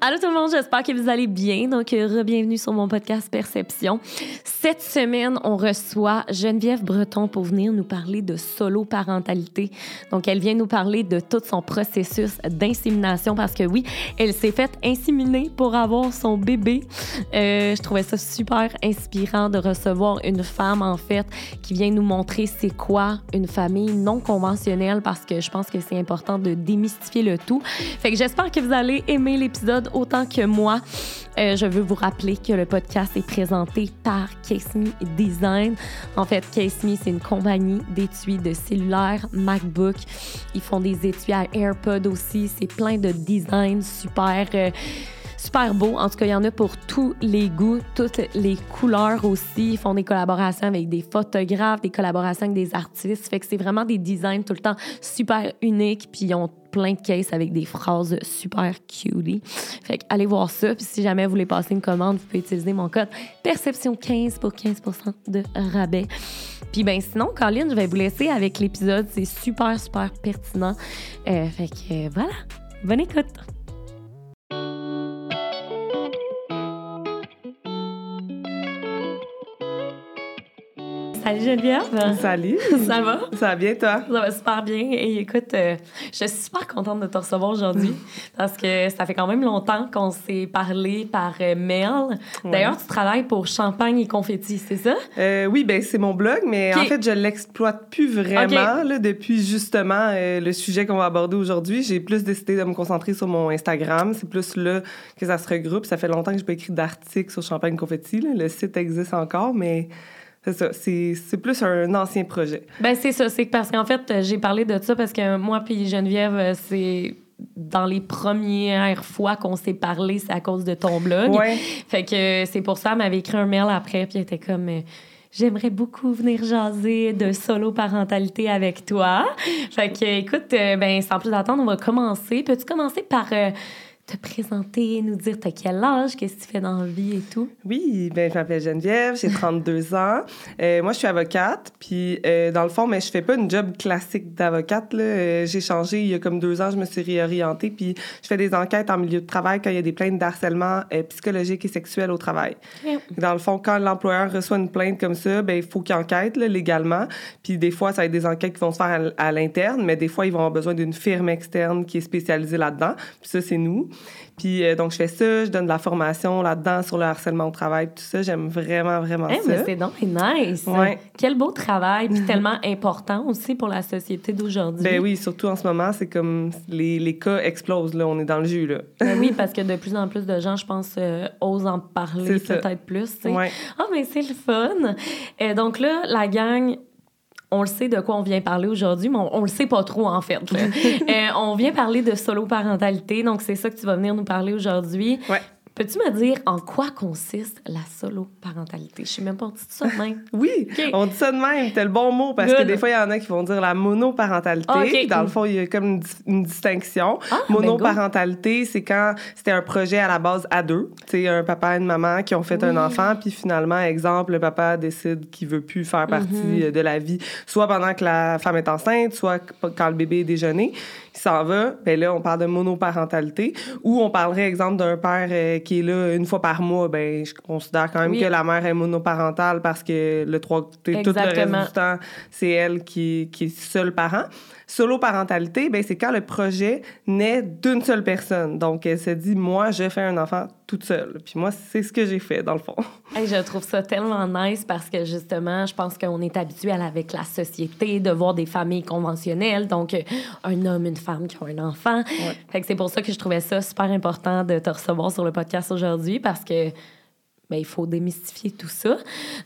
Allô tout le monde, j'espère que vous allez bien. Donc, euh, bienvenue sur mon podcast Perception. Cette semaine, on reçoit Geneviève Breton pour venir nous parler de solo parentalité. Donc, elle vient nous parler de tout son processus d'insémination parce que oui, elle s'est faite inséminer pour avoir son bébé. Euh, je trouvais ça super inspirant de recevoir une femme en fait qui vient nous montrer c'est quoi une famille non conventionnelle parce que je pense que c'est important de démystifier le tout. Fait que j'espère que vous allez aimer l'épisode autant que moi. Euh, je veux vous rappeler que le podcast est présenté par Case Me Design. En fait, Case Me, c'est une compagnie d'étuis de cellulaire MacBook. Ils font des étuis à AirPod aussi. C'est plein de designs super. Euh, super beau. En tout cas, il y en a pour tous les goûts, toutes les couleurs aussi. Ils font des collaborations avec des photographes, des collaborations avec des artistes. Fait que c'est vraiment des designs tout le temps super uniques. Puis ils ont plein de cases avec des phrases super cutie. Fait que allez voir ça. Puis si jamais vous voulez passer une commande, vous pouvez utiliser mon code Perception15 pour 15 de rabais. Puis ben sinon, Colin, je vais vous laisser avec l'épisode. C'est super, super pertinent. Euh, fait que euh, voilà. Bonne écoute! Salut Geneviève. Salut. Ça va? Ça va bien, toi? Ça va super bien. Et écoute, euh, je suis super contente de te recevoir aujourd'hui parce que ça fait quand même longtemps qu'on s'est parlé par euh, mail. D'ailleurs, tu travailles pour Champagne et Confetti, c'est ça? Euh, oui, ben c'est mon blog, mais en fait, je l'exploite plus vraiment là, depuis justement le sujet qu'on va aborder aujourd'hui. J'ai plus décidé de me concentrer sur mon Instagram. C'est plus là que ça se regroupe. Ça fait longtemps que je pas écrit d'articles sur Champagne Confetti. Le site existe encore, mais c'est ça, c'est plus un ancien projet. Ben c'est ça, c'est parce qu'en fait, j'ai parlé de ça parce que moi puis Geneviève, euh, c'est dans les premières fois qu'on s'est parlé, c'est à cause de ton blog. Ouais. Fait que c'est pour ça, elle m'avait écrit un mail après, puis elle était comme... Euh, j'aimerais beaucoup venir jaser de solo parentalité avec toi. Fait que, écoute, euh, ben, sans plus attendre, on va commencer. Peux-tu commencer par te présenter, nous dire t'as quel âge, qu'est-ce que tu fais dans la vie et tout? Oui, ben je m'appelle Geneviève, j'ai 32 ans. Euh, moi, je suis avocate, puis euh, dans le fond, mais je fais pas une job classique d'avocate. Euh, j'ai changé il y a comme deux ans, je me suis réorientée, puis je fais des enquêtes en milieu de travail quand il y a des plaintes d'harcèlement psychologique et sexuel au travail. Dans le fond, quand l'employeur reçoit une plainte comme ça, ben il faut qu'il enquête là, légalement. Puis des fois, ça va être des enquêtes qui vont se faire à, à l'interne, mais des fois, ils vont avoir besoin d'une firme externe qui est spécialisée là-dedans. Puis ça, c'est nous. Puis euh, donc, je fais ça, je donne de la formation là-dedans sur le harcèlement au travail, tout ça. J'aime vraiment, vraiment ça. Mais c'est donc nice. Ouais. Quel beau travail, puis tellement important aussi pour la société d'aujourd'hui. Ben oui, surtout en ce moment, c'est comme les, les, cas explosent, là. On est dans le jus, là. Ben oui, parce que de plus en plus de gens, je pense, euh, osent en parler peut-être plus. Ouais. Ah, mais c'est le fun. Et donc là, la gang, on le sait de quoi on vient parler aujourd'hui, mais on, le sait pas trop, en fait. Euh, on vient parler de solo parentalité, donc c'est ça que tu vas venir nous parler aujourd'hui. Ouais. Peux-tu me dire en quoi consiste la solo-parentalité? Je sais même pas, on dit ça de même. oui, on dit ça de même. C'est le bon mot parce que des fois, il y en a qui vont dire la monoparentalité. Dans le fond, il y a comme une, distinction. Ah, ben monoparentalité, c'est quand c'était un projet à la base à deux. Tu un papa et une maman qui ont fait un enfant, puis finalement, exemple, le papa décide qu'il veut plus faire partie mm-hmm. de la vie, soit pendant que la femme est enceinte, soit quand le bébé est déjeuné s'en va, ben là, on parle de monoparentalité. Ou on parlerait, exemple, d'un père euh, qui est là une fois par mois. Ben, je considère quand même que la mère est monoparentale parce que le trois, tout le reste du temps, c'est elle qui, qui est seul parent. Solo-parentalité, ben, c'est quand le projet naît d'une seule personne. Donc, elle se dit, moi, je fais un enfant toute seule. Puis moi, c'est ce que j'ai fait, dans le fond. je trouve ça tellement nice parce que, justement, je pense qu'on est habitué avec la société de voir des familles conventionnelles. Donc, un homme, une femme qui ont un enfant. Fait que c'est pour ça que je trouvais ça super important de te recevoir sur le podcast aujourd'hui parce que, ben, il faut démystifier tout ça.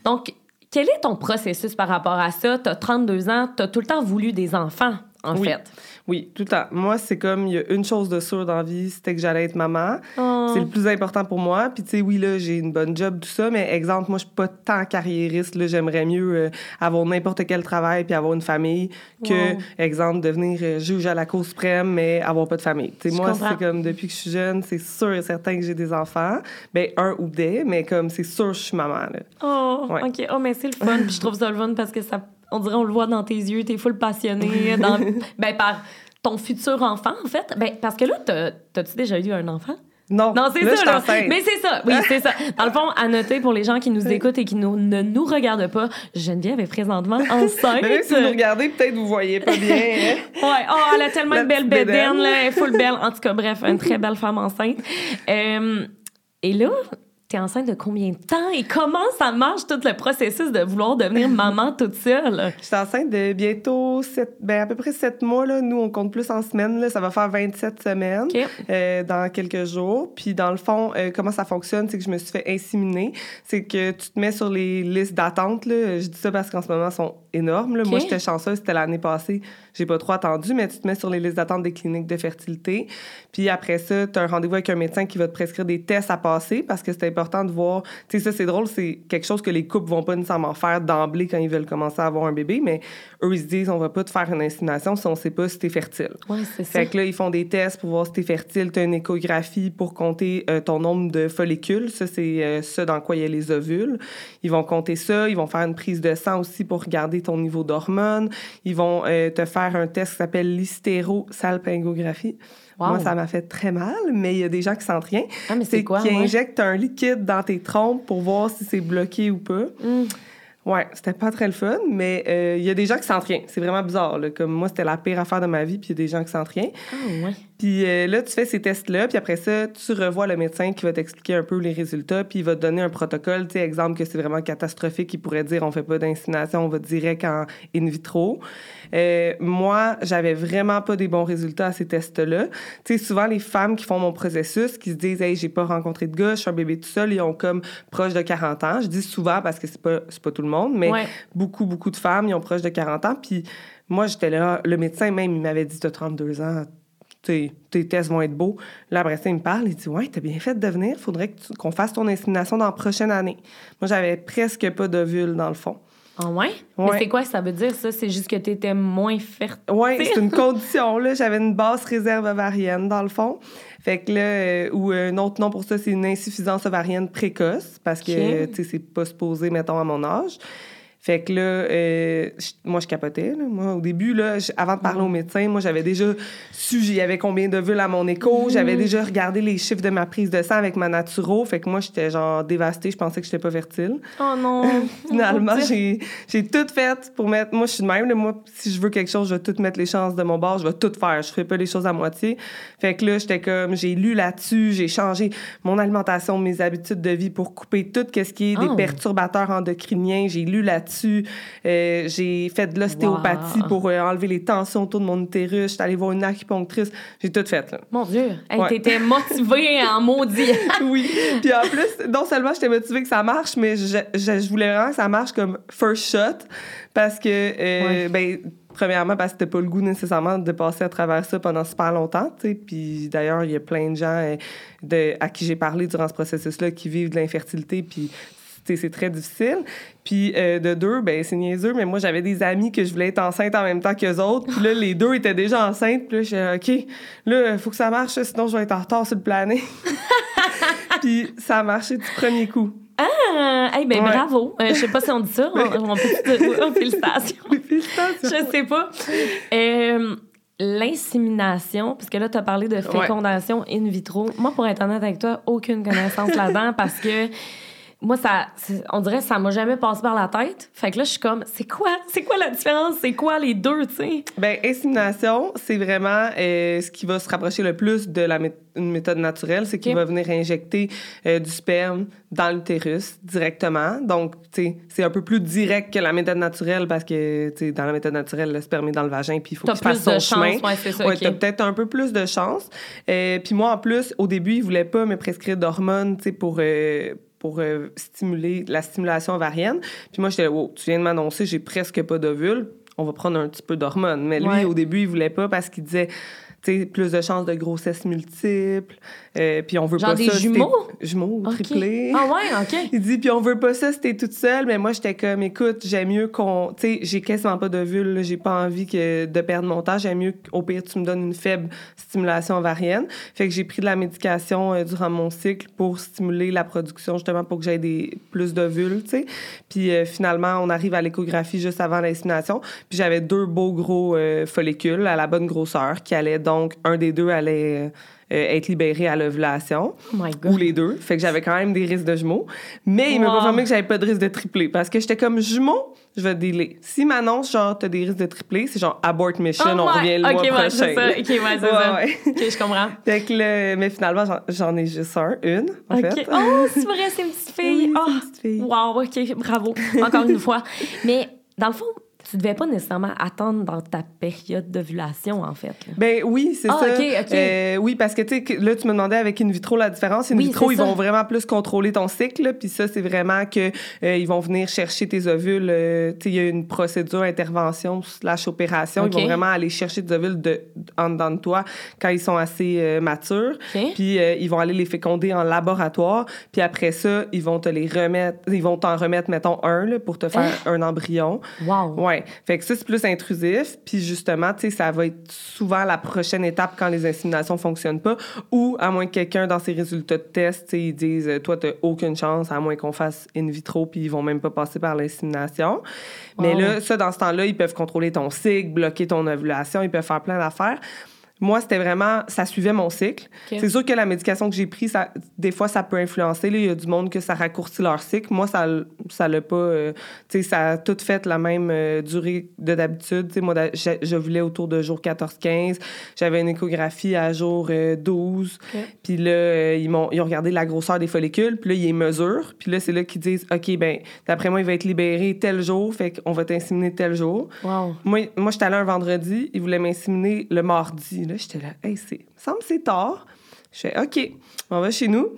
Donc, quel est ton processus par rapport à ça? Tu as 32 ans, tu as tout le temps voulu des enfants en oui. fait. Oui, tout le temps. Moi, c'est comme, il y a une chose de sûre dans la vie, c'était que j'allais être maman. Oh. C'est le plus important pour moi. Puis, tu sais, oui, là, j'ai une bonne job, tout ça, mais exemple, moi, je suis pas tant carriériste. Là, j'aimerais mieux euh, avoir n'importe quel travail puis avoir une famille que, exemple, devenir euh, juge à la Cour suprême, mais avoir pas de famille. Tu sais, moi, c'est comme, depuis que je suis jeune, c'est sûr et certain que j'ai des enfants. Ben, un ou des, mais comme, c'est sûr je suis maman, là. Oh, OK. Oh, mais c'est le fun. puis je trouve ça le fun parce que ça on dirait, on le voit dans tes yeux, t'es full passionné dans, ben, par ton futur enfant, en fait. Ben, parce que là, t'as-tu déjà eu un enfant? Non, Non, c'est ça, là. Mais c'est ça. Oui, c'est ça. Dans le fond, à noter pour les gens qui nous écoutent et qui nous- ne nous regardent pas, Geneviève est présentement enceinte. Mais même si vous regardez, peut-être vous voyez pas bien. hein. Ouais, oh, elle a tellement une belle bédaine. là, elle est full belle. En tout cas, bref, une très belle femme enceinte. Euh, et là, t'es enceinte de combien de temps et comment ça marche tout le processus de vouloir devenir maman toute seule? Je suis enceinte de bientôt sept, ben à peu près 7 mois. Là. Nous, on compte plus en semaines. Là. Ça va faire 27 semaines euh, dans quelques jours. Puis, dans le fond, euh, comment ça fonctionne, c'est que je me suis fait inséminer. C'est que tu te mets sur les listes d'attente. Je dis ça parce qu'en ce moment, elles sont énormes. Là. Moi, j'étais chanceuse. C'était l'année passée. J'ai pas trop attendu, mais tu te mets sur les listes d'attente des cliniques de fertilité. Puis après ça, tu as un rendez-vous avec un médecin qui va te prescrire des tests à passer parce que c'est important de voir. Tu sais, ça, c'est drôle, c'est quelque chose que les couples vont pas nécessairement faire d'emblée quand ils veulent commencer à avoir un bébé, mais eux, ils se disent, on va pas te faire une insémination si on sait pas si t'es fertile. Ouais, c'est ça. Fait que là, ils font des tests pour voir si t'es fertile. T'as une échographie pour compter euh, ton nombre de follicules. Ça, c'est euh, ça dans quoi il y a les ovules. Ils vont compter ça. Ils vont faire une prise de sang aussi pour regarder ton niveau d'hormones. Ils vont euh, te faire un test qui s'appelle l'hystérosalpingographie. Wow. Moi, ça m'a fait très mal, mais il y a des gens qui sentent rien. Ah, mais c'est quoi, Qui ouais? injectent un liquide dans tes trompes pour voir si c'est bloqué ou pas. Mm. Ouais, c'était pas très le fun, mais euh, il y a des gens qui sentent rien. C'est vraiment bizarre. Là. Comme moi, c'était la pire affaire de ma vie, puis il y a des gens qui sentent rien. Ah, ouais. Puis euh, là, tu fais ces tests-là, puis après ça, tu revois le médecin qui va t'expliquer un peu les résultats, puis il va te donner un protocole. Tu sais, exemple que c'est vraiment catastrophique, il pourrait dire on fait pas d'insémination, on va direct en in vitro. Euh, moi, j'avais vraiment pas des bons résultats à ces tests-là. Tu sais, souvent, les femmes qui font mon processus, qui se disent Hey, j'ai pas rencontré de gars, je suis un bébé tout seul, ils ont comme proche de 40 ans. Je dis souvent parce que c'est pas, pas tout le monde, mais Ouais. beaucoup, beaucoup de femmes, ils ont proche de 40 ans. Puis moi, j'étais là, le médecin même, il m'avait dit T'as 32 ans, tes, tes tests vont être beaux. Là, après ça, il me parle, il dit Ouais, t'as bien fait de venir, faudrait tu- qu'on fasse ton insémination dans la prochaine année. Moi, j'avais presque pas d'ovules dans le fond. Ah, ouais? Ouais. Mais c'est quoi ça veut dire, ça? C'est juste que t'étais moins fertile? Oui, c'est une condition. Là, j'avais une basse réserve ovarienne, dans le fond. Fait que là, euh, ou euh, un autre nom pour ça, c'est une insuffisance ovarienne précoce, parce que, tu sais, c'est pas supposé, mettons, à mon âge. Fait que là, euh, moi, je capotais. là. Moi, au début, là, avant de parler au médecin, moi, j'avais déjà su, il y avait combien d'ovules à mon écho. J'avais déjà regardé les chiffres de ma prise de sang avec ma naturo. Fait que moi, j'étais genre dévastée. Je pensais que j'étais pas fertile. Oh non! Finalement, j'ai, j'ai tout fait pour mettre. Moi, je suis de même. là. moi, si je veux quelque chose, je vais tout mettre les chances de mon bord. Je vais tout faire. Je ferai pas les choses à moitié. Fait que là, j'étais comme. J'ai lu là-dessus. J'ai changé mon alimentation, mes habitudes de vie pour couper tout ce qui est Oh. des perturbateurs endocriniens. J'ai lu là-dessus. Euh, j'ai fait de l'ostéopathie Wow. pour euh, enlever les tensions autour de mon utérus. J'étais allée voir une acupunctrice. J'ai tout fait, là. Mon Dieu! Hey, Ouais. T'étais motivée en maudit. oui. Puis en plus, non seulement j'étais motivée que ça marche, mais je, je- je voulais vraiment que ça marche comme first shot parce que, euh, Ouais. ben, premièrement, parce que t'as pas le goût nécessairement de passer à travers ça pendant super longtemps, tu sais. Puis d'ailleurs, il y a plein de gens de, à qui j'ai parlé durant ce processus-là qui vivent de l'infertilité, puis c'est très difficile. Puis euh, de deux, ben c'est niaiseux, mais moi, j'avais des amis que je voulais être enceinte en même temps qu'eux autres. Puis là, les deux étaient déjà enceintes. Puis là, suis OK, là, il faut que ça marche, sinon je vais être en retard sur le planning. Puis ça a marché du premier coup. Ah, hey, ben Ouais. bravo. Euh, je sais pas si on dit ça. On, on peut dire félicitations. Félicitations. Je sais pas. Euh, L'insémination, parce que là, tu as parlé de fécondation in vitro. Moi, pour être honnête avec toi, aucune connaissance là-dedans parce que moi, ça, on dirait que ça m'a jamais passé par la tête. Fait que là, je suis comme, c'est quoi? C'est quoi la différence? C'est quoi les deux, tu sais? Ben, insémination, c'est vraiment euh, ce qui va se rapprocher le plus de la mé- une méthode naturelle, c'est qu'il va venir injecter euh, du sperme dans l'utérus directement. Donc, tu sais, c'est un peu plus direct que la méthode naturelle parce que, tu sais, dans la méthode naturelle, le sperme est dans le vagin puis il faut qu'il fasse plus de son chemin. chance, ouais, c'est ça, Ouais, ok. t'as peut-être un peu plus de chance. Euh, puis moi, en plus, au début, ils voulaient pas me prescrire d'hormones, tu sais, pour... pour euh, stimuler la stimulation ovarienne. Puis moi, j'étais, wow, tu viens de m'annoncer, j'ai presque pas d'ovules. On va prendre un petit peu d'hormones. Mais lui, Ouais. au début, il voulait pas parce qu'il disait, tu sais, plus de chances de grossesse multiples. Euh, puis on veut Genre pas des ça. jumeaux? Jumeaux, triplés. Ah ouais, OK. Il dit, puis on veut pas ça si t'es toute seule. Mais moi, j'étais comme, écoute, j'aime mieux qu'on. Tu sais, j'ai quasiment pas d'ovules. là. J'ai pas envie que, de perdre mon temps. J'aime mieux qu'au pire, tu me donnes une faible stimulation ovarienne. Fait que j'ai pris de la médication euh, durant mon cycle pour stimuler la production, justement, pour que j'aie des, plus d'ovules, tu sais. Puis euh, finalement, on arrive à l'échographie juste avant l'insémination. Puis j'avais deux beaux gros follicules à la bonne grosseur qui allaient donc, un des deux allait. Euh, être libérée à l'ovulation. Oh. Ou les deux. Fait que j'avais quand même des risques de jumeaux. Mais il m'a confirmé que j'avais pas de risque de triplé. Parce que j'étais comme jumeaux, je vais dealer. S'il m'annonce, genre, t'as des risques de triplé, c'est genre abort mission, Oh on revient le Ok, mois ouais, prochain. ça. Ok, ouais, c'est Ouais, ça. Ok, je comprends. Fait que là, mais finalement, j'en- ai juste un, une, en OK. fait. Oh, c'est vrai, c'est une petite fille. Oui, oh. une petite fille. Wow, OK, bravo. Encore une fois. Mais dans le fond, tu devais pas nécessairement attendre dans ta période d'ovulation, en fait. là. Ben oui, c'est Ah, ça. ok, ok. Euh, oui, parce que tu sais, là, tu me demandais avec in vitro la différence. In Oui, vitro, ils ça. vont vraiment plus contrôler ton cycle. Puis ça, c'est vraiment que euh, ils vont venir chercher tes ovules. euh, tu sais, il y a une procédure intervention slash opération. Ils vont vraiment aller chercher des ovules de, en dedans de toi quand ils sont assez euh, matures. Puis euh, ils vont aller les féconder en laboratoire. Puis après ça, ils vont te les remettre. Ils vont t'en remettre, mettons, un là, pour te faire un embryon. Wow. Ouais. Fait que ça, c'est plus intrusif. Puis justement, tu sais, ça va être souvent la prochaine étape quand les inséminations fonctionnent pas. Ou à moins que quelqu'un, dans ses résultats de test, ils disent euh, Toi, t'as aucune chance, à moins qu'on fasse in vitro, puis ils vont même pas passer par l'insémination. Mais là, ça, dans ce temps-là, ils peuvent contrôler ton cycle, bloquer ton ovulation, ils peuvent faire plein d'affaires. Moi, c'était vraiment, ça suivait mon cycle. C'est sûr que la médication que j'ai prise, ça, des fois, ça peut influencer. Il y a du monde que ça raccourcit leur cycle. Moi, ça ça l'a pas. euh, tu sais, ça a tout fait la même euh, durée de d'habitude. Tu sais, moi, je, voulais autour de jour 14-15. J'avais une échographie à jour euh, 12. Ok. Puis là, euh, ils, m'ont, ils ont regardé la grosseur des follicules. Puis là, ils les mesurent. Puis là, c'est là qu'ils disent OK, ben d'après moi, il va être libéré tel jour. Fait qu'on va t'inséminer tel jour. Wow. Moi, moi j'étais allée un vendredi, ils voulaient m'inséminer le mardi. Là, j'étais là, hey, c'est, me semble c'est tard. Je fais, OK, on va chez nous.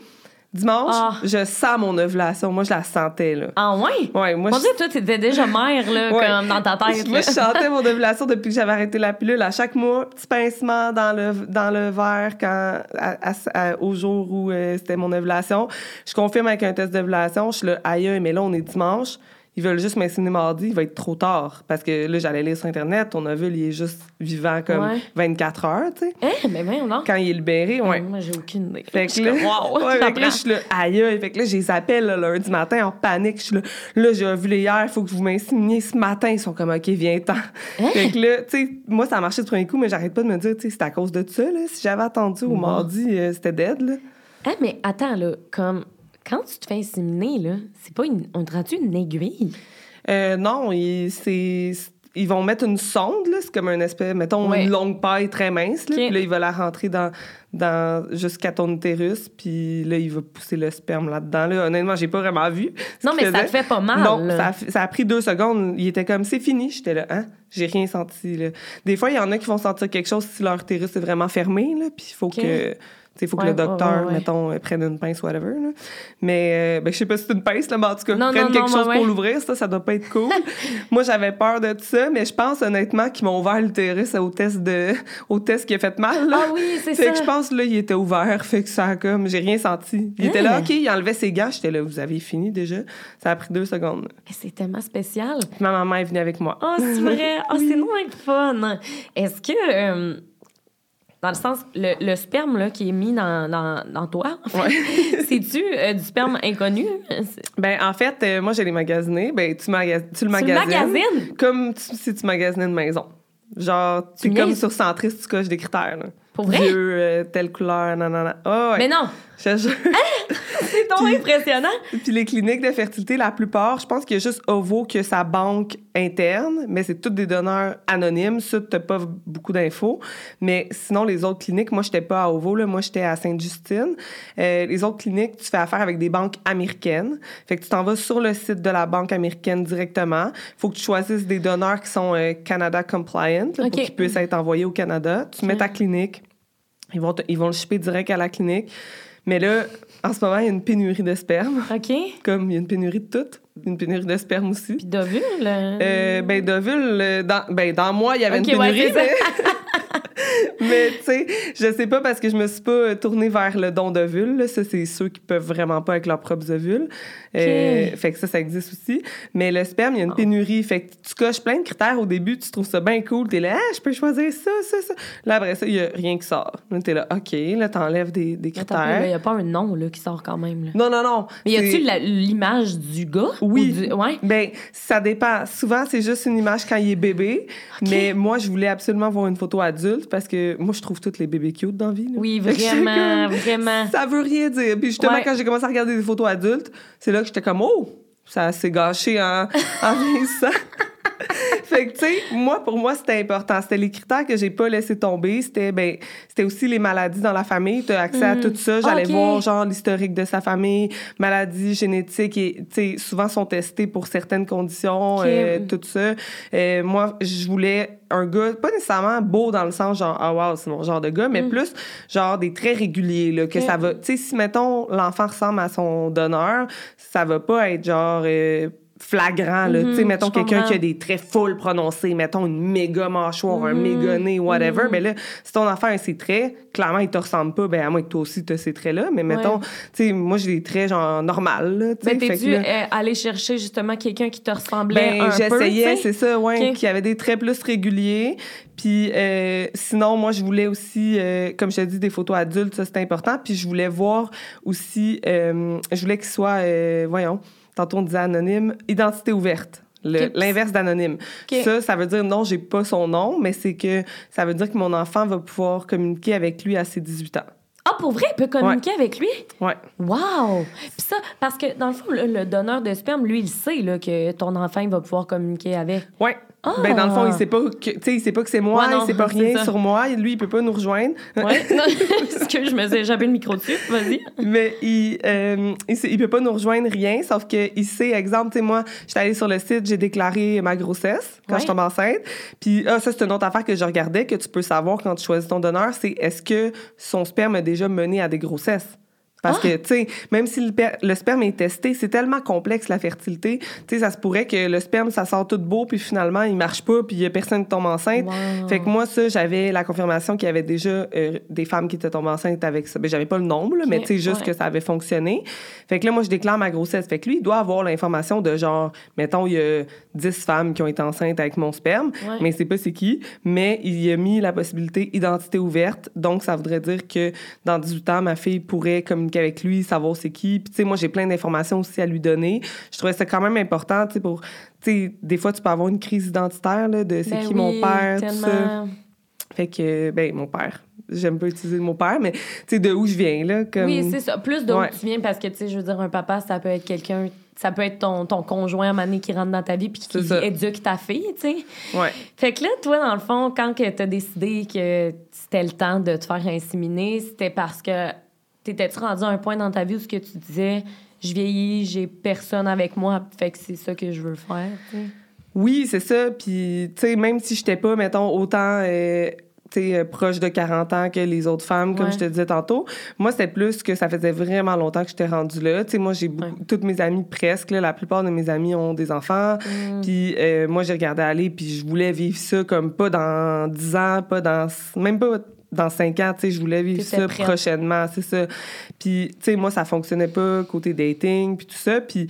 Dimanche, Ah. je sens mon ovulation. Moi, je la sentais, là. Ah, ouais? Ouais, moi, Mon je, Dieu, toi, t'étais déjà mère, là, Ouais. comme dans ta tête. moi, là. je sentais mon ovulation depuis que j'avais arrêté la pilule. À chaque mois, petit pincement dans le, dans le verre quand, à- à- à- au jour où euh, c'était mon ovulation. Je confirme avec un test d'ovulation. Je suis là, aïe, mais là, on est dimanche. Ils veulent juste m'inséminer mardi, il va être trop tard. Parce que là, j'allais lire sur Internet, ton ovule, il est juste vivant comme Ouais. 24 heures, tu sais. Hein? Mais donc. Quand il est libéré, ouais. Moi, j'ai aucune idée. Fait que là, wow, ouais, fait que là, j'apprends. je suis là, aïe, aïe. Fait que là, je les appelle là, lundi matin en panique. Je suis là, là, j'ai ovulé hier, il faut que vous m'inséminiez ce matin. Ils sont comme, OK, viens-t'en. Hein? Fait que là, tu sais, moi, ça a marché du premier coup, mais j'arrête pas de me dire, tu sais, c'est à cause de ça, là. Si j'avais attendu au mardi, euh, c'était dead, là. Hein, mais attends, là, comme quand tu te fais inséminer, là, c'est pas une. On dirait-tu une aiguille? Euh, non, c'est. Ils vont mettre une sonde, là, c'est comme un espèce, mettons, une longue paille très mince, là, puis là, il va la rentrer dans, dans jusqu'à ton utérus, puis là, il va pousser le sperme là-dedans. Là, honnêtement, j'ai pas vraiment vu. Non, mais ça te fait pas mal. Non, ça a, f- ça a pris deux secondes. Il était comme, c'est fini. J'étais là, hein? J'ai rien senti, là. Des fois, il y en a qui vont sentir quelque chose si leur utérus est vraiment fermé, là, puis il faut que... Il faut que le docteur, ouais, mettons, euh, prenne une pince, whatever. Là. Mais euh, ben, je sais pas si c'est une pince, là, mais en tout cas, Non, prenne non, quelque non, chose pour l'ouvrir, ça, ça doit pas être cool. Moi, j'avais peur de ça, mais je pense honnêtement qu'ils m'ont ouvert l'utérus au test de au test qui a fait mal. Là. Ah oui, c'est Fait ça. que je pense là, il était ouvert, fait que ça comme j'ai rien senti. Il était là, Hein? OK, il enlevait ses gants, j'étais là, vous avez fini déjà? Ça a pris deux secondes. C'est tellement spécial. Puis ma maman est venue avec moi. Oh, c'est vrai. Oh, c'est non fun. Est-ce que, euh, dans le sens, le, le sperme là, qui est mis dans, dans, dans toi, c'est-tu euh, du sperme inconnu? Ben en fait, euh, moi je l'ai magasiné, ben tu, magas- tu le Tu le magasines magasines? comme tu- si tu magasinais une maison. Genre, Tu comme niaises? sur Centris, tu coches des critères. Là. Pour vrai? Vieux, euh, telle couleur, nanana. Ouais. Mais non, Je te jure. c'est donc impressionnant. Puis les cliniques de fertilité, la plupart, je pense qu'il y a juste OVO qui a sa banque interne, mais c'est toutes des donneurs anonymes. Ça, t'as pas beaucoup d'infos. Mais sinon, les autres cliniques, moi, j'étais pas à OVO, là. Moi, j'étais à Sainte-Justine. Euh, les autres cliniques, tu fais affaire avec des banques américaines. Fait que tu t'en vas sur le site de la banque américaine directement. Faut que tu choisisses des donneurs qui sont euh, Canada compliant, là, pour qu'ils puissent être envoyés au Canada. Tu mets ta clinique. Ils vont, te- ils vont le shipper direct à la clinique. Mais là, en ce moment, il y a une pénurie de sperme. OK. Comme il y a une pénurie de tout. Une pénurie de sperme aussi. Puis d'ovule? euh, Euh, ben, d'ovule, euh, dans, ben, dans moi, il y avait une pénurie, mais... tu sais, je sais pas parce que je me suis pas tournée vers le don d'ovule. là. Ça, c'est ceux qui peuvent vraiment pas avec leurs propres ovules. Euh, fait que ça, ça existe aussi. Mais le sperme, il y a une pénurie. Fait que tu coches plein de critères au début, tu trouves ça bien cool. T'es là, ah, je peux choisir ça, ça, ça. Là, après ça, il y a rien qui sort. Là, t'es là, OK, là, t'enlèves des, des là, Il critères. n'y a pas un nom là, qui sort quand même. Là. Non, non, non. Mais y a-tu l'image du gars? Oui. Ou du... Ouais. Ben, ça dépend. Souvent, c'est juste une image quand il est bébé. Mais moi, je voulais absolument voir une photo adulte parce que moi, je trouve toutes les bébés cute dans la vie. là. Oui, vraiment, comme, vraiment. Ça veut rien dire. Puis justement, Ouais. quand j'ai commencé à regarder des photos adultes, c'est là que j'étais comme, oh, ça s'est gâché en, en vieillissant. fait que, tu sais, moi, pour moi, c'était important. C'était les critères que j'ai pas laissé tomber. C'était, ben, c'était aussi les maladies dans la famille. Tu as accès à tout ça. J'allais voir, genre, l'historique de sa famille, maladies génétiques et, tu sais, souvent sont testés pour certaines conditions, euh, tout ça. Euh, moi, je voulais un gars, pas nécessairement beau dans le sens genre, ah wow, c'est mon genre de gars, mais plus genre des traits réguliers, là, que ça va. Tu sais, si, mettons, l'enfant ressemble à son donneur, ça va pas être genre. euh, flagrant là tu sais Mhm, mettons quelqu'un qui a des traits full prononcés mettons une méga mâchoire un méga nez whatever ben là si ton enfant a ses traits clairement il te ressemble pas ben à moins que toi aussi tu as ces traits là mais mettons Ouais. tu sais moi j'ai des traits genre normal là tu sais Ben, là- euh, aller chercher justement quelqu'un qui te ressemblait ben, un peu? j'essayais, c'est ça, ouais, qui avait des traits plus réguliers. Puis euh, sinon, moi, je voulais aussi, euh, comme je te dis, des photos adultes, ça, c'est important. Puis je voulais voir aussi, euh, je voulais qu'il soit, euh, voyons, tantôt on disait anonyme, identité ouverte. L'inverse d'anonyme. Ça, ça veut dire non, j'ai pas son nom, mais c'est que ça veut dire que mon enfant va pouvoir communiquer avec lui à ses 18 ans. Ah, pour vrai, il peut communiquer avec lui? Ouais. Wow! Puis ça, parce que dans le fond, le, le donneur de sperme, lui, il sait là, que ton enfant il va pouvoir communiquer avec. Ouais. Ah! Ben, dans le fond, il sait pas que, il sait pas que c'est moi, Ouais, non, il sait pas rien sur moi. Lui, il peut pas nous rejoindre. Ouais. Parce que je me suis échappé le micro dessus. Vas-y. Mais il, euh, il, sait- il peut pas nous rejoindre rien, sauf que il sait, exemple, tu sais, moi, j'étais allée sur le site, j'ai déclaré ma grossesse quand Ouais. je tombe enceinte. Puis, ah, ça, c'est une autre affaire que je regardais, que tu peux savoir quand tu choisis ton donneur, c'est est-ce que son sperme a déjà mené à des grossesses? Parce Ah! que, tu sais, même si le, per- le sperme est testé, c'est tellement complexe, la fertilité. Tu sais, ça se pourrait que le sperme, ça sort tout beau, puis finalement, il marche pas, puis il y a personne qui tombe enceinte. Wow. Fait que moi, ça, j'avais la confirmation qu'il y avait déjà euh, des femmes qui étaient tombées enceintes avec ça. Ben, j'avais pas le nombre, là, mais tu sais, juste ouais. que ça avait fonctionné. Fait que là, moi, je déclare ma grossesse. Fait que lui, il doit avoir l'information de genre, mettons, il y a 10 femmes qui ont été enceintes avec mon sperme, Ouais. mais c'est pas c'est qui. Mais il y a mis la possibilité identité ouverte. Donc, ça voudrait dire que dans 18 ans, ma fille pourrait communiquer avec lui, savoir c'est qui. Puis, tu sais, moi, j'ai plein d'informations aussi à lui donner. Je trouvais ça quand même important, tu sais, pour. Tu sais, des fois, tu peux avoir une crise identitaire, là, de c'est Ben qui mon père, tout ça. tellement. Fait que, ben, mon père. J'aime pas utiliser le mot père, mais tu sais, de où je viens, là. Comme... Oui, c'est ça. Plus d'où Ouais. tu viens, parce que, tu sais, je veux dire, un papa, ça peut être quelqu'un. Ça peut être ton, ton conjoint à donné qui rentre dans ta vie puis qui éduque ta fille, tu sais. Ouais. Fait que là, toi, dans le fond, quand tu as décidé que c'était le temps de te faire inséminer, c'était parce que t'étais-tu rendu à un point dans ta vie où ce que tu disais, je vieillis, j'ai personne avec moi, fait que c'est ça que je veux faire? Oui, c'est ça. Puis, tu sais, même si j'étais pas, mettons, autant. euh, proche de 40 ans que les autres femmes, comme Ouais. je te disais tantôt. Moi, c'était plus que ça faisait vraiment longtemps que j'étais rendue là. Tu sais, moi, j'ai beaucoup... Toutes mes amies, presque, là, la plupart de mes amis ont des enfants. Mm. Puis euh, moi, j'ai regardé aller, puis je voulais vivre ça comme pas dans 10 ans, pas dans... Même pas dans 5 ans, tu sais, je voulais vivre ça prête. prochainement, c'est ça. Puis, tu sais, moi, ça fonctionnait pas côté dating, puis tout ça. Puis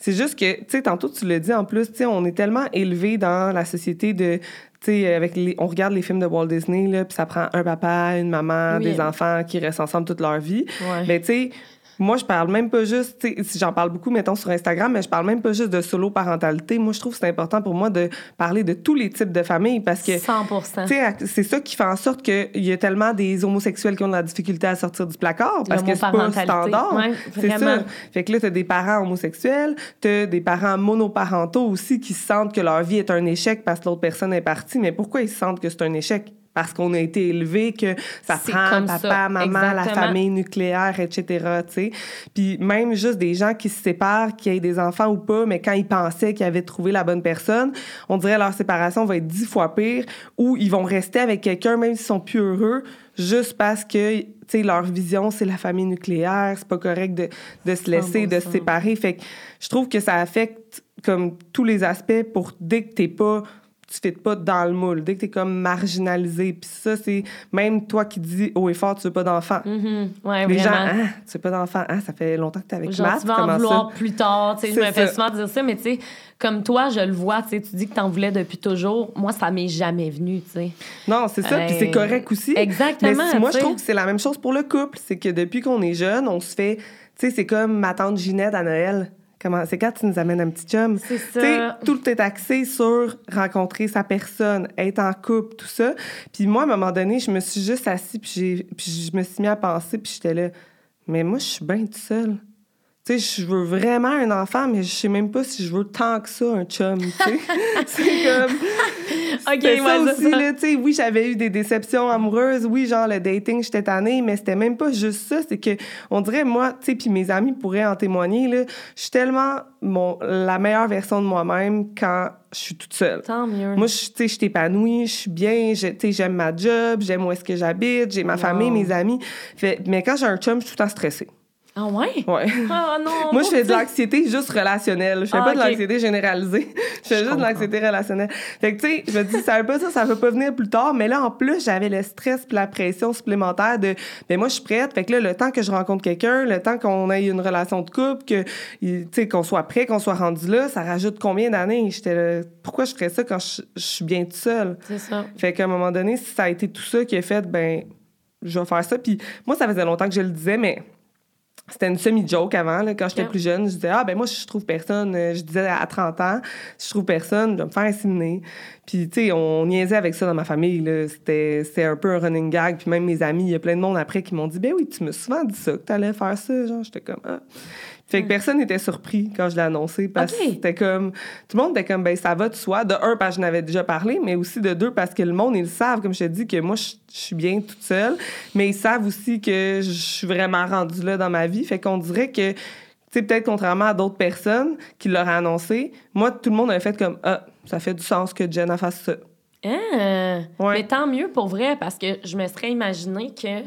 c'est juste que, tu sais, tantôt, tu l'as dit en plus, tu sais, on est tellement élevé dans la société de. Tu sais, avec les, on regarde les films de Walt Disney, là, puis ça prend un papa, une maman, Oui. des enfants qui restent ensemble toute leur vie. Ouais. Mais tu sais, moi, je parle même pas juste, si j'en parle beaucoup, mettons, sur Instagram, mais je parle même pas juste de solo-parentalité. Moi, je trouve que c'est important pour moi de parler de tous les types de familles parce que 100 tu sais, c'est ça qui fait en sorte qu'il y a tellement des homosexuels qui ont de la difficulté à sortir du placard parce que c'est pas standard. Ouais, c'est ça. Fait que là, t'as des parents homosexuels, t'as des parents monoparentaux aussi qui sentent que leur vie est un échec parce que l'autre personne est partie. Mais pourquoi ils sentent que c'est un échec? Parce qu'on a été élevé que ça prend comme papa, ça, maman, la famille nucléaire, etc. tu sais. Puis même juste des gens qui se séparent, qui aient des enfants ou pas, mais quand ils pensaient qu'ils avaient trouvé la bonne personne, on dirait leur séparation va être dix fois pire, ou ils vont rester avec quelqu'un même s'ils sont plus heureux, juste parce que tu sais leur vision c'est la famille nucléaire, c'est pas correct de, de se laisser, de se 100%. séparer. Fait que je trouve que ça affecte comme tous les aspects pour dès que t'es pas tu fais pas dans le moule, dès que t'es comme marginalisé. Puis ça, c'est même toi qui dis haut et fort, tu veux pas d'enfant. Mhm. Ouais, Les gens, ah, tu veux pas d'enfant, ah, ça fait longtemps que t'es avec Genre, tu vas en vouloir ça? plus tard. Tu je me fais souvent dire ça, mais tu sais, comme toi, je le vois, tu tu dis que t'en voulais depuis toujours. Moi, ça m'est jamais venu, tu sais. Non, c'est ça, puis Euh, c'est correct aussi. exactement, Mais moi, tu je trouve que c'est la même chose pour le couple. C'est que depuis qu'on est jeune, on se fait. Tu sais, c'est comme ma tante Ginette à Noël. Comment c'est quand tu nous amènes un petit chum. C'est ça. tout est axé sur rencontrer sa personne, être en couple, tout ça. Puis moi, à un moment donné, je me suis juste assise, puis, puis je me suis mis à penser, puis j'étais là, mais moi, je suis bien toute seule. Tu sais, je veux vraiment un enfant, mais je sais même pas si je veux tant que ça, un chum, tu sais. c'est comme... OK, C'était ça aussi, ça. là, tu sais, oui, j'avais eu des déceptions amoureuses, oui, genre le dating, j'étais tannée, mais c'était même pas juste ça, c'est que, on dirait, moi, tu sais, puis mes amis pourraient en témoigner, là, je suis tellement mon, la meilleure version de moi-même quand je suis toute seule. Tant mieux. Moi, je- tu sais, je suis épanouie, je suis bien, je- tu sais, j'aime ma job, j'aime où est-ce que j'habite, j'ai ma Wow. famille, mes amis. Fait- mais quand j'ai un chum, je suis tout le temps stressée. Ah ouais? Ouais. Ah non. Moi, je fais de l'anxiété juste relationnelle. Je fais Ah, pas de l'anxiété généralisée. Je fais juste de l'anxiété relationnelle. Fait que, tu sais, je me dis, ça veut pas ça, ça va pas venir plus tard. Mais là, en plus, j'avais le stress puis la pression supplémentaire de, ben moi, je suis prête. Fait que là, le temps que je rencontre quelqu'un, le temps qu'on ait une relation de couple, que, tu sais, qu'on soit prêt, qu'on soit rendu là, ça rajoute combien d'années? J'étais là, pourquoi je ferais ça quand je, je suis bien toute seule? C'est ça. Fait qu'à un moment donné, si ça a été tout ça qui a fait, ben, je vais faire ça. Puis moi, ça faisait longtemps que je le disais, mais c'était une semi-joke avant, là, quand j'étais Yeah. plus jeune. Je disais, ah, ben moi, je trouve personne. Je disais à 30 ans, si je trouve personne, je vais me faire inséminer. Puis, tu sais, on niaisait avec ça dans ma famille. C'était un peu un running gag. Puis même mes amis, il y a plein de monde après qui m'ont dit, ben oui, tu m'as souvent dit ça, que t'allais faire ça. Genre, j'étais comme, ah. Fait que personne n'était surpris quand je l'ai annoncé parce que c'était comme. Tout le monde était comme, ben ça va de soi. De un, parce que je n'avais déjà parlé, mais aussi de deux, parce que le monde, ils le savent, comme je te dis, que moi, je, je suis bien toute seule. Mais ils savent aussi que je suis vraiment rendue là dans ma vie. Fait qu'on dirait que, tu sais, peut-être contrairement à d'autres personnes qui l'auraient annoncé, moi, tout le monde avait fait comme, ah, ça fait du sens que Jenna fasse ça. Ah. Ouais. Mais tant mieux pour vrai, parce que je me serais imaginé que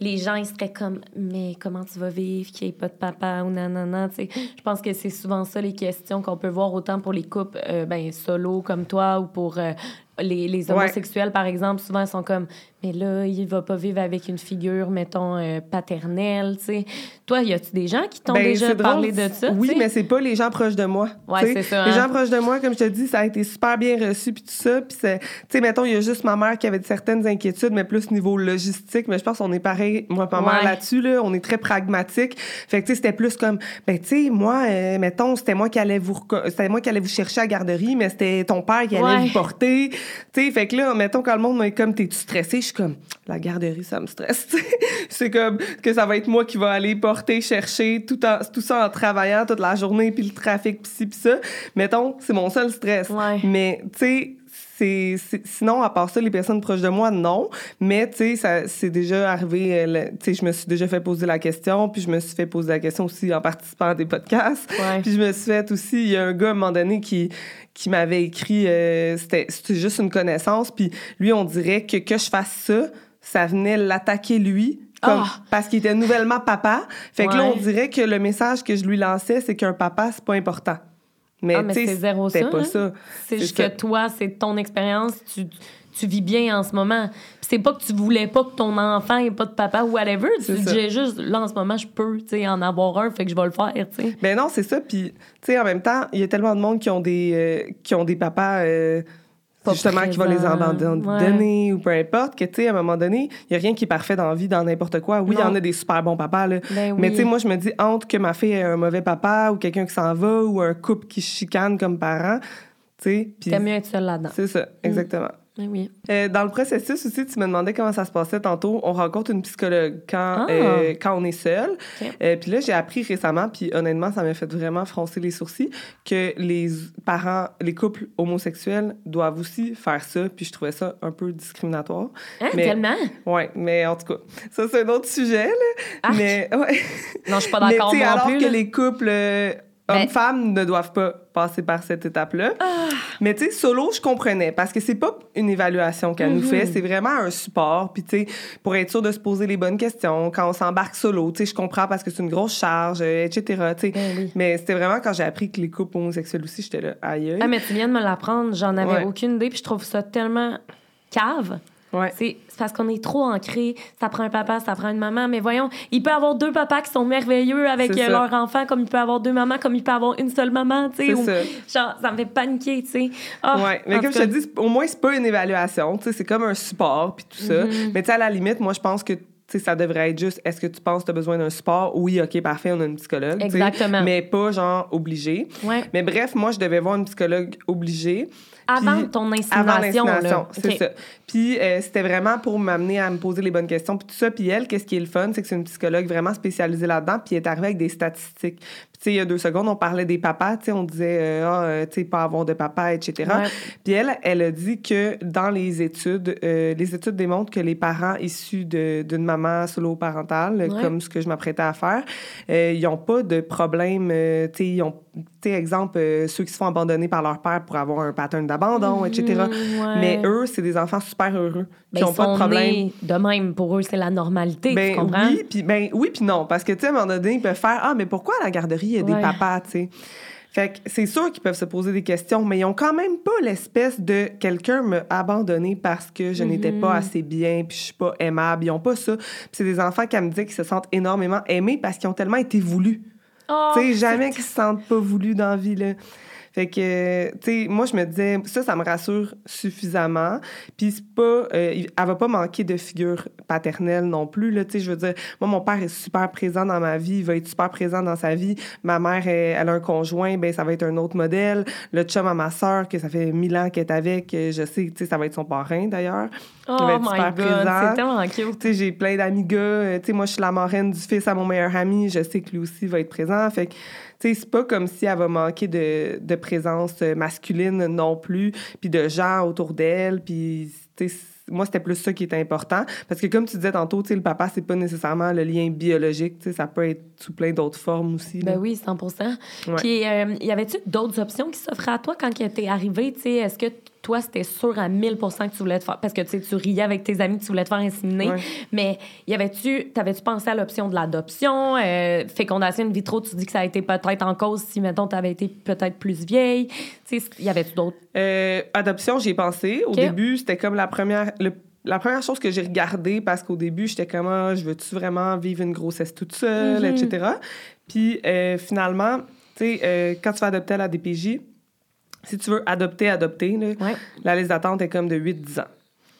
les gens, ils seraient comme, mais comment tu vas vivre, qu'il n'y ait pas de papa ou nanana, tu sais. Je pense que c'est souvent ça les questions qu'on peut voir autant pour les couples, euh, ben, solo comme toi ou pour euh, les, les Ouais. homosexuels, par exemple. Souvent, ils sont comme, mais là, il va pas vivre avec une figure, mettons, euh, paternelle, tu sais. Toi, y a-tu des gens qui t'ont Ben, déjà parlé de ça? Oui, tu sais? mais c'est pas les gens proches de moi. Ouais, c'est ça, Les hein? gens proches de moi, comme je te dis, ça a été super bien reçu puis tout ça. Puis tu sais, mettons, il y a juste ma mère qui avait certaines inquiétudes, mais plus niveau logistique. Mais je pense qu'on est pareil, moi, ma mère là-dessus. Là, on est très pragmatique. Fait que tu sais, c'était plus comme, ben tu sais, moi, euh, mettons, c'était moi qui allais vous, c'était moi qui allais vous chercher à la garderie, mais c'était ton père qui allait vous porter. Tu sais, fait que là, mettons quand le monde est comme, t'es-tu stressé? Je suis comme, la garderie, ça me stresse. c'est comme que ça va être moi qui va aller porter, chercher, tout, en, tout ça en travaillant toute la journée, puis le trafic, puis ci, puis ça. Mettons, c'est mon seul stress. Ouais. Mais, tu sais, c'est, sinon, à part ça, les personnes proches de moi, non. Mais, tu sais, ça, c'est déjà arrivé, euh, tu sais, je me suis déjà fait poser la question, puis je me suis fait poser la question aussi en participant à des podcasts. Ouais. Puis je me suis fait aussi, il y a un gars à un moment donné qui, qui m'avait écrit, euh, c'était, c'était juste une connaissance, puis lui, on dirait que que je fasse ça, ça venait l'attaquer lui. Comme, Ah! Parce qu'il était nouvellement papa. Fait que là, on dirait que le message que je lui lançais, c'est qu'un papa, c'est pas important. Mais, Ah, mais c'est zéro ça, pas hein? ça. C'est ça. que toi, c'est ton expérience, tu, tu vis bien en ce moment. C'est pas que tu voulais pas que ton enfant ait pas de papa ou whatever. Tu disais juste, là, en ce moment, je peux, en avoir un, fait que je vais le faire, tu sais. Ben non, c'est ça. Puis, tu sais, en même temps, il y a tellement de monde qui ont des, euh, qui ont des papas, euh, Justement, qui vont les abandonner ou peu importe, que, tu sais, à un moment donné, il n'y a rien qui est parfait dans la vie, dans n'importe quoi. Oui, il y en a des super bons papas, là. Ben Mais, oui. tu sais, moi, je me dis, entre que ma fille ait un mauvais papa ou quelqu'un qui s'en va ou un couple qui chicane comme parent, tu sais. puis mieux être seul là-dedans. C'est ça, exactement. Oui, oui. Euh, dans le processus aussi, tu me demandais comment ça se passait tantôt. On rencontre une psychologue quand, Ah. euh, quand on est seul. Euh, puis là, j'ai appris récemment, puis honnêtement, ça m'a fait vraiment froncer les sourcils, que les parents, les couples homosexuels doivent aussi faire ça. Puis je trouvais ça un peu discriminatoire. Hein, Mais- tellement? Ouais, mais en tout cas, ça, c'est un autre sujet, là. Arc. Mais, ouais. Non, je suis pas d'accord, non alors plus. que là. les couples hommes-femmes ne doivent pas passer par cette étape-là. Ah. Mais tu sais, solo, je comprenais parce que c'est pas une évaluation qu'elle nous Mhm. fait, c'est vraiment un support. Puis tu sais, pour être sûr de se poser les bonnes questions quand on s'embarque solo, tu sais, je comprends parce que c'est une grosse charge, euh, etc. tu sais. Ben oui. Mais c'était vraiment quand j'ai appris que les couples homosexuels aussi, j'étais là, aïe. Ah, mais tu viens de me l'apprendre, j'en avais Ouais. aucune idée, puis je trouve ça tellement cave. Ouais. C'est parce qu'on est trop ancré. Ça prend un papa, ça prend une maman. Mais voyons, il peut avoir deux papas qui sont merveilleux avec leur enfant, comme il peut avoir deux mamans, comme il peut avoir une seule maman, tu sais. Ou- ça. Genre, ça me fait paniquer, tu sais. Ah, ouais, mais comme je te dis, au moins, c'est pas une évaluation, tu sais, c'est comme un support, puis tout ça. Mhm. Mais tu sais, à la limite, moi, je pense que sais, ça devrait être juste est-ce que tu penses que tu as besoin d'un support? Oui, OK, parfait, on a une psychologue. Exactement. Mais pas genre obligé. Ouais. Mais bref, moi, je devais voir une psychologue obligée. Avant Puis- ton Avant l'insémination, là. c'est ça. Puis euh, c'était vraiment pour m'amener à me poser les bonnes questions. Puis tout ça, puis elle, qu'est-ce qui est le fun, c'est que c'est une psychologue vraiment spécialisée là-dedans, puis elle est arrivée avec des statistiques. Puis tu sais, il y a deux secondes, on parlait des papas, tu sais, on disait, euh, ah, euh, tu sais, pas avoir de papa, etc. Ouais. Puis elle, elle a dit que dans les études, euh, les études démontrent que les parents issus d'une maman solo-parentale, Ouais. comme ce que je m'apprêtais à faire, ils n'ont pas de problème, tu sais, ils ont, tu sais, exemple, euh, ceux qui se font abandonner par leur père pour avoir un pattern d'abandon, etc. Mhm, ouais. Mais eux, c'est des enfants super heureux, Ben, qui n'ont pas de problème. de même. Pour eux, c'est la normalité, Ben tu comprends? oui, puis ben oui, non, parce que tu sais à un moment donné, ils peuvent faire ah mais pourquoi à la garderie il y a des papas, tu sais? Fait que c'est sûr qu'ils peuvent se poser des questions, mais ils ont quand même pas l'espèce de quelqu'un m'a abandonné parce que je n'étais pas assez bien, puis je suis pas aimable. Ils ont pas ça. C'est des enfants qui me disent qu'ils se sentent énormément aimés parce qu'ils ont tellement été voulus. Oh, tu sais, jamais qu'ils se sentent pas voulus dans la vie, là. Fait que, tu sais, moi, je me disais, ça, ça me rassure suffisamment. Puis c'est pas... euh, elle va pas manquer de figure paternelle non plus, là. Tu sais, je veux dire, moi, mon père est super présent dans ma vie. Il va être super présent dans sa vie. Ma mère, elle, elle a un conjoint, ben ça va être un autre modèle. Le chum à ma sœur, que ça fait mille ans qu'elle est avec, je sais, tu sais, ça va être son parrain, d'ailleurs. Il va Oh être my super God, présent. c'est tellement cute. Tu sais, j'ai plein d'amis gars. Euh, Tu sais, moi, je suis la marraine du fils à mon meilleur ami. Je sais que lui aussi va être présent. Fait que, tu sais, c'est pas comme si elle va manquer de, de présence euh, masculine non plus, puis de gens autour d'elle. Puis, tu sais, c- moi, c'était plus ça qui était important. Parce que, comme tu disais tantôt, le papa, c'est pas nécessairement le lien biologique. Ça peut être sous plein d'autres formes aussi. là. Ben oui, 100 Ouais. Puis, euh, y avait-tu d'autres options qui s'offraient à toi quand? Tu sais, est-ce que toi, c'était sûr à 1000 que tu voulais te faire... Parce que, tu riais avec tes amis que tu voulais te faire inséminer. Ouais. Mais y avait-tu... T'avais-tu pensé à l'option de l'adoption? Euh, fécondation in vitro, tu dis que ça a été peut-être en cause si, mettons, t'avais été peut-être plus vieille. Tu sais, y avait-tu d'autres... Euh, adoption, j'y ai pensé. Au début, c'était comme la première, le- la première chose que j'ai regardée parce qu'au début, j'étais comme, Ah, je veux-tu vraiment vivre une grossesse toute seule, Mhm. etc. Puis euh, finalement, tu sais, euh, quand tu vas adopter à la DPJ, si tu veux adopter, adopter, là, Ouais. la liste d'attente est comme de 8-10 ans.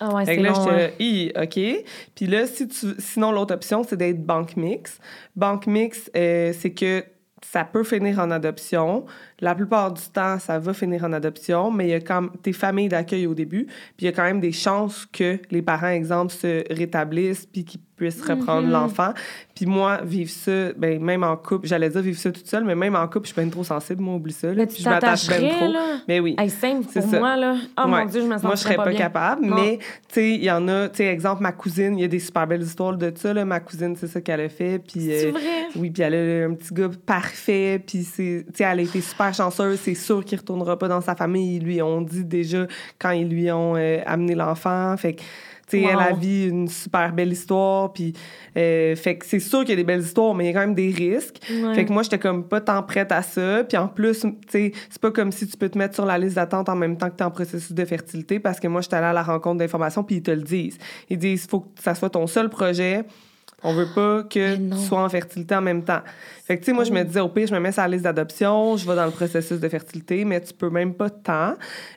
Ah ouais, c'est là, long. j'étais hein. OK. Puis là, si tu, sinon, l'autre option, c'est d'être banque mix. Banque mix, euh, c'est que ça peut finir en adoption. La plupart du temps, ça va finir en adoption, mais il y a comme tes familles d'accueil au début, puis il y a quand même des chances que les parents, exemple, se rétablissent puis qu'ils puissent reprendre Mhm. l'enfant. Puis moi, vivre ça, ben même en couple, j'allais dire vivre ça toute seule, mais même en couple, je suis bien trop sensible, moi, oublie ça. Là, puis je m'attache bien trop. là? Mais oui. Hey, simple C'est pour ça. moi, là. Oh Ouais. mon Dieu, je me sens Moi, je serais pas, capable, Non. mais tu sais, il y en a, tu sais, exemple, ma cousine, il y a des super belles histoires de ça, là. Ma cousine, c'est ça qu'elle a fait, puis... C'est euh, vrai? oui, puis elle a un petit gars parfait, puis c'est, tu sais, elle a été super chanceuse. C'est sûr qu'il retournera pas dans sa famille. Ils lui ont dit déjà quand ils lui ont euh, amené l'enfant. Fait que, tu sais, Wow. elle a vu une super belle histoire, puis euh, fait que c'est sûr qu'il y a des belles histoires, mais il y a quand même des risques. Ouais. Fait que moi, j'étais comme pas tant prête à ça. Puis en plus, tu sais, c'est pas comme si tu peux te mettre sur la liste d'attente en même temps que tu es en processus de fertilité parce que moi, j'étais allée à la rencontre d'informations puis ils te le disent. Ils disent faut que ça soit ton seul projet. On veut pas que tu sois en fertilité en même temps. Fait que, tu sais, moi, je me disais, au pire, je me mets sur la liste d'adoption, je vais dans le processus de fertilité, mais tu peux même pas tant.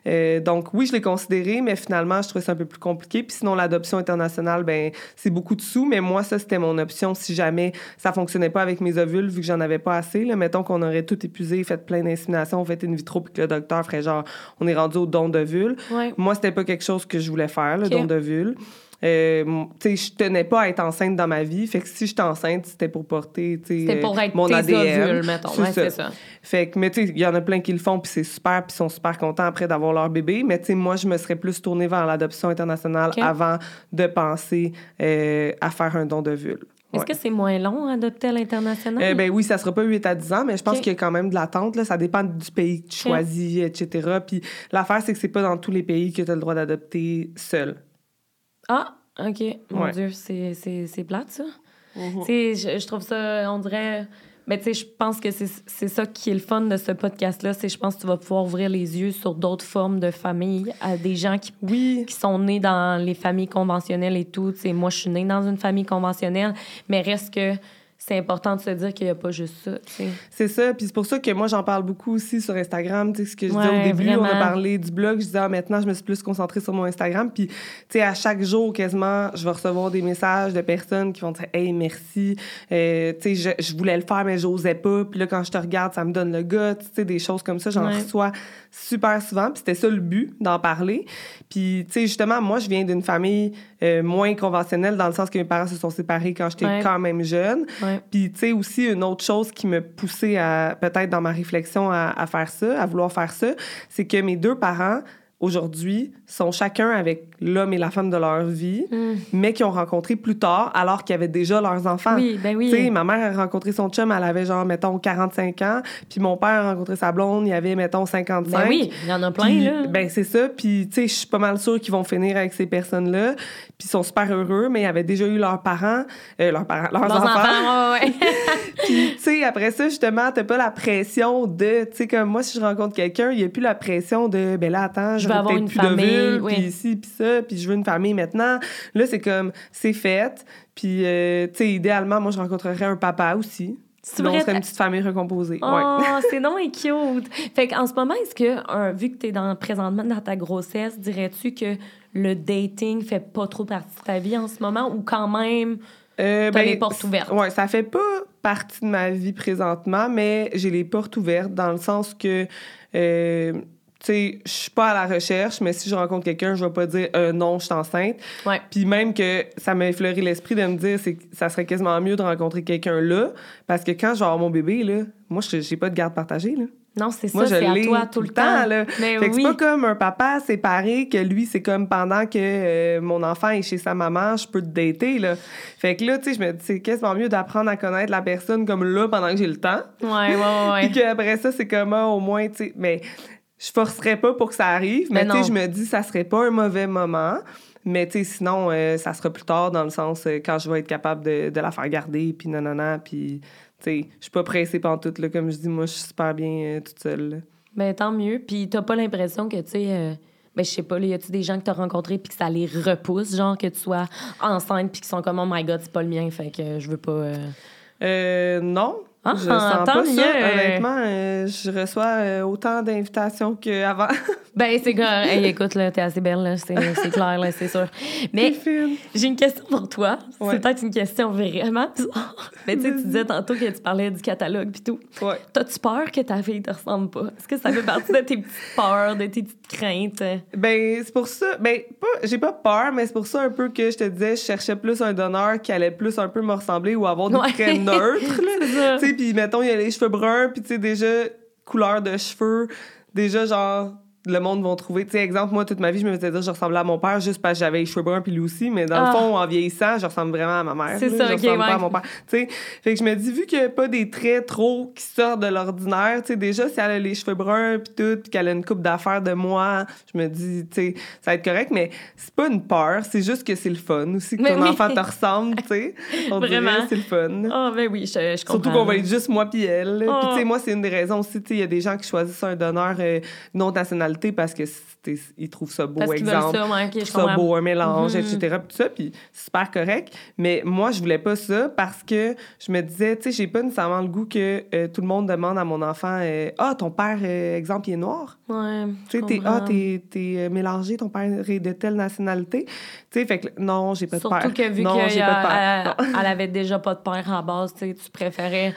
Euh, donc, oui, je l'ai considéré, mais finalement, je trouvais ça un peu plus compliqué. Puis sinon, l'adoption internationale, ben c'est beaucoup de sous, mais moi, ça, c'était mon option si jamais ça fonctionnait pas avec mes ovules, vu que j'en avais pas assez. Là. Mettons qu'on aurait tout épuisé, fait plein d'inséminations, fait in vitro, puis que le docteur ferait genre, on est rendu au don d'ovules. Ouais. Moi, c'était pas quelque chose que je voulais faire, le Ok. don d'ovule. Euh, tu sais, je tenais pas à être enceinte dans ma vie. Fait que si j'étais enceinte, c'était pour porter, tu sais, C'était pour euh, être mon tes ADN. ovules, mettons. C'est Ouais, ça. Fait que, mais tu sais, il y en a plein qui le font, puis c'est super, puis ils sont super contents après d'avoir leur bébé. Mais tu sais, moi, je me serais plus tournée vers l'adoption internationale avant de penser euh, à faire un don d'ovule. Est-ce Ouais. que c'est moins long à adopter à l'international? Euh, ben oui, ça sera pas 8 à 10 ans, mais je pense qu'il y a quand même de l'attente. là. Ça dépend du pays que tu choisis, etc. Puis l'affaire, c'est que c'est pas dans tous les pays que tu as le droit d'adopter seul. Ah, OK. Mon Ouais. Dieu, c'est, c'est, c'est plate, ça. Tu sais, je, je trouve ça, on dirait... Mais tu sais, je pense que c'est, c'est ça qui est le fun de ce podcast-là. C'est je pense que tu vas pouvoir ouvrir les yeux sur d'autres formes de famille à des gens qui, Oui. qui sont nés dans les familles conventionnelles et tout. Sais, moi, je suis née dans une famille conventionnelle, mais reste que c'est important de se dire qu'il n'y a pas juste ça. C'est ça. Puis c'est pour ça que moi, j'en parle beaucoup aussi sur Instagram. Tu sais, ce que je disais au début, on a parlé du blog. Je disais, ah, maintenant, je me suis plus concentrée sur mon Instagram. Puis, tu sais, à chaque jour, quasiment, je vais recevoir des messages de personnes qui vont dire, hey, merci. Euh, tu sais, je, je, voulais le faire, mais j'osais pas. Puis là, quand je te regarde, ça me donne le goût. Tu sais, des choses comme ça, j'en reçois super souvent. Puis c'était ça le but, d'en parler. Puis, tu sais, justement, moi, je viens d'une famille euh, moins conventionnelle dans le sens que mes parents se sont séparés quand j'étais quand même jeune. Puis, tu sais, aussi, une autre chose qui me poussait à, peut-être dans ma réflexion à, à faire ça, à vouloir faire ça, c'est que mes deux parents, aujourd'hui sont chacun avec l'homme et la femme de leur vie, mm. mais qui ont rencontré plus tard alors qu'ils avaient déjà leurs enfants. Oui, ben oui. Tu sais, ma mère a rencontré son chum, elle avait genre, mettons, 45 ans, puis mon père a rencontré sa blonde, il avait, mettons, 55. Ben oui, il y en a plein, là. Ben c'est ça, puis tu sais, je suis pas mal sûre qu'ils vont finir avec ces personnes-là, puis ils sont super heureux, mais ils avaient déjà eu leurs parents, euh, leurs parents, leurs, enfants. enfants ouais. puis tu sais, après ça, justement, t'as pas la pression de, tu sais, comme moi, si je rencontre quelqu'un, il y a plus la pression de, ben là, attends, je, avoir une famille, puis ici, puis ça, puis je veux une famille maintenant. Là, c'est comme, c'est fait. Puis, euh, tu sais, idéalement, moi, je rencontrerais un papa aussi. C'est vrai. serait une petite famille recomposée. Oh, c'est non et cute. Fait qu'en ce moment, est-ce que, vu que tu es dans, présentement dans ta grossesse, dirais-tu que le dating fait pas trop partie de ta vie en ce moment ou quand même euh, ben, les portes ouvertes? Oui, ça fait pas partie de ma vie présentement, mais j'ai les portes ouvertes dans le sens que. Euh, tu sais, je suis pas à la recherche, mais si je rencontre quelqu'un, je vais pas dire euh, non, je suis enceinte. Puis même que ça m'a effleuré l'esprit de me dire c'est ça serait quasiment mieux de rencontrer quelqu'un là parce que quand je vais avoir mon bébé là, moi je j'ai pas de garde partagée là. Non, c'est ça, c'est à toi tout le temps. là. Mais fait c'est pas comme un papa séparé que lui, c'est comme pendant que euh, mon enfant est chez sa maman, je peux te dater, là. Fait que là, tu sais, je me dis, c'est quasiment mieux d'apprendre à connaître la personne comme là pendant que j'ai le temps. Ouais, ouais, ouais. Puis qu'après ça, c'est comme, ah, au moins, tu sais, mais je forcerais pas pour que ça arrive, mais, tu sais, je me dis, ça serait pas un mauvais moment. Mais tu sais, sinon, euh, ça sera plus tard dans le sens euh, quand je vais être capable de, de la faire garder, puis nanana, puis tu sais, je suis pas pressée par tout, là. Comme je dis, moi, je suis super bien euh, toute seule. Ben, tant mieux. Puis t'as pas l'impression que, tu sais, ben, je sais pas, y a-tu des gens que t'as rencontrés puis que ça les repousse, genre que tu sois enceinte puis qu'ils sont comme, oh my god, c'est pas le mien, fait que je veux pas. Euh, non, ah, je sens pas ça. Honnêtement, euh, je reçois euh, autant d'invitations qu'avant. ben, c'est clair. Hey, écoute, là, t'es assez belle, là. C'est, clair, là, c'est sûr. Mais j'ai une question pour toi. C'est peut-être une question vraiment Mais tu sais, tu disais tantôt que tu parlais du catalogue puis tout. Ouais. T'as-tu peur que ta fille te ressemble pas? Est-ce que ça fait partie de tes petites peurs, de tes petites craintes? Ben, c'est pour ça. Ben, pas, j'ai pas peur, mais c'est pour ça un peu que je te disais, je cherchais plus un donneur qui allait plus un peu me ressembler ou avoir des ouais. traits neutres, là puis mettons, il a les cheveux bruns, puis tu sais, déjà, couleur de cheveux, déjà, genre, le monde va trouver. Tu sais, exemple, moi, toute ma vie, je me faisais dire je ressemblais à mon père juste parce que j'avais les cheveux bruns puis lui aussi, mais dans le ah. fond, en vieillissant, je ressemble vraiment à ma mère. C'est ça, Je ressemble pas à mon père. Tu sais, fait que je me dis, vu qu'il n'y a pas des traits trop qui sortent de l'ordinaire, tu sais, déjà, si elle a les cheveux bruns puis tout, puis qu'elle a une coupe d'affaires de moi, je me dis, tu sais, ça va être correct, mais c'est pas une peur, c'est juste que c'est le fun aussi, que ton enfant te ressemble, tu sais. On vraiment. c'est le fun. Ah, ben oui, je, je comprends. Surtout qu'on va être juste moi puis elle. Puis, tu sais, oh. moi, c'est une des raisons aussi, tu sais, il y a des gens qui choisissent un donneur euh, non parce que ils trouvent ça beau, Parce exemple. Ça, ouais, okay, ça beau, un mélange, mm-hmm. etc. Puis ça, puis super correct. Mais moi, je voulais pas ça parce que je me disais, tu sais, j'ai pas nécessairement le goût que euh, tout le monde demande à mon enfant euh, Ah, ton père, euh, exemple, il est noir? Ouais. Tu sais, ah, t'es, mélangé, ton père est de telle nationalité. Tu sais, fait que non, j'ai pas de père. Surtout que vu qu'elle elle avait déjà pas de père à base, tu préférais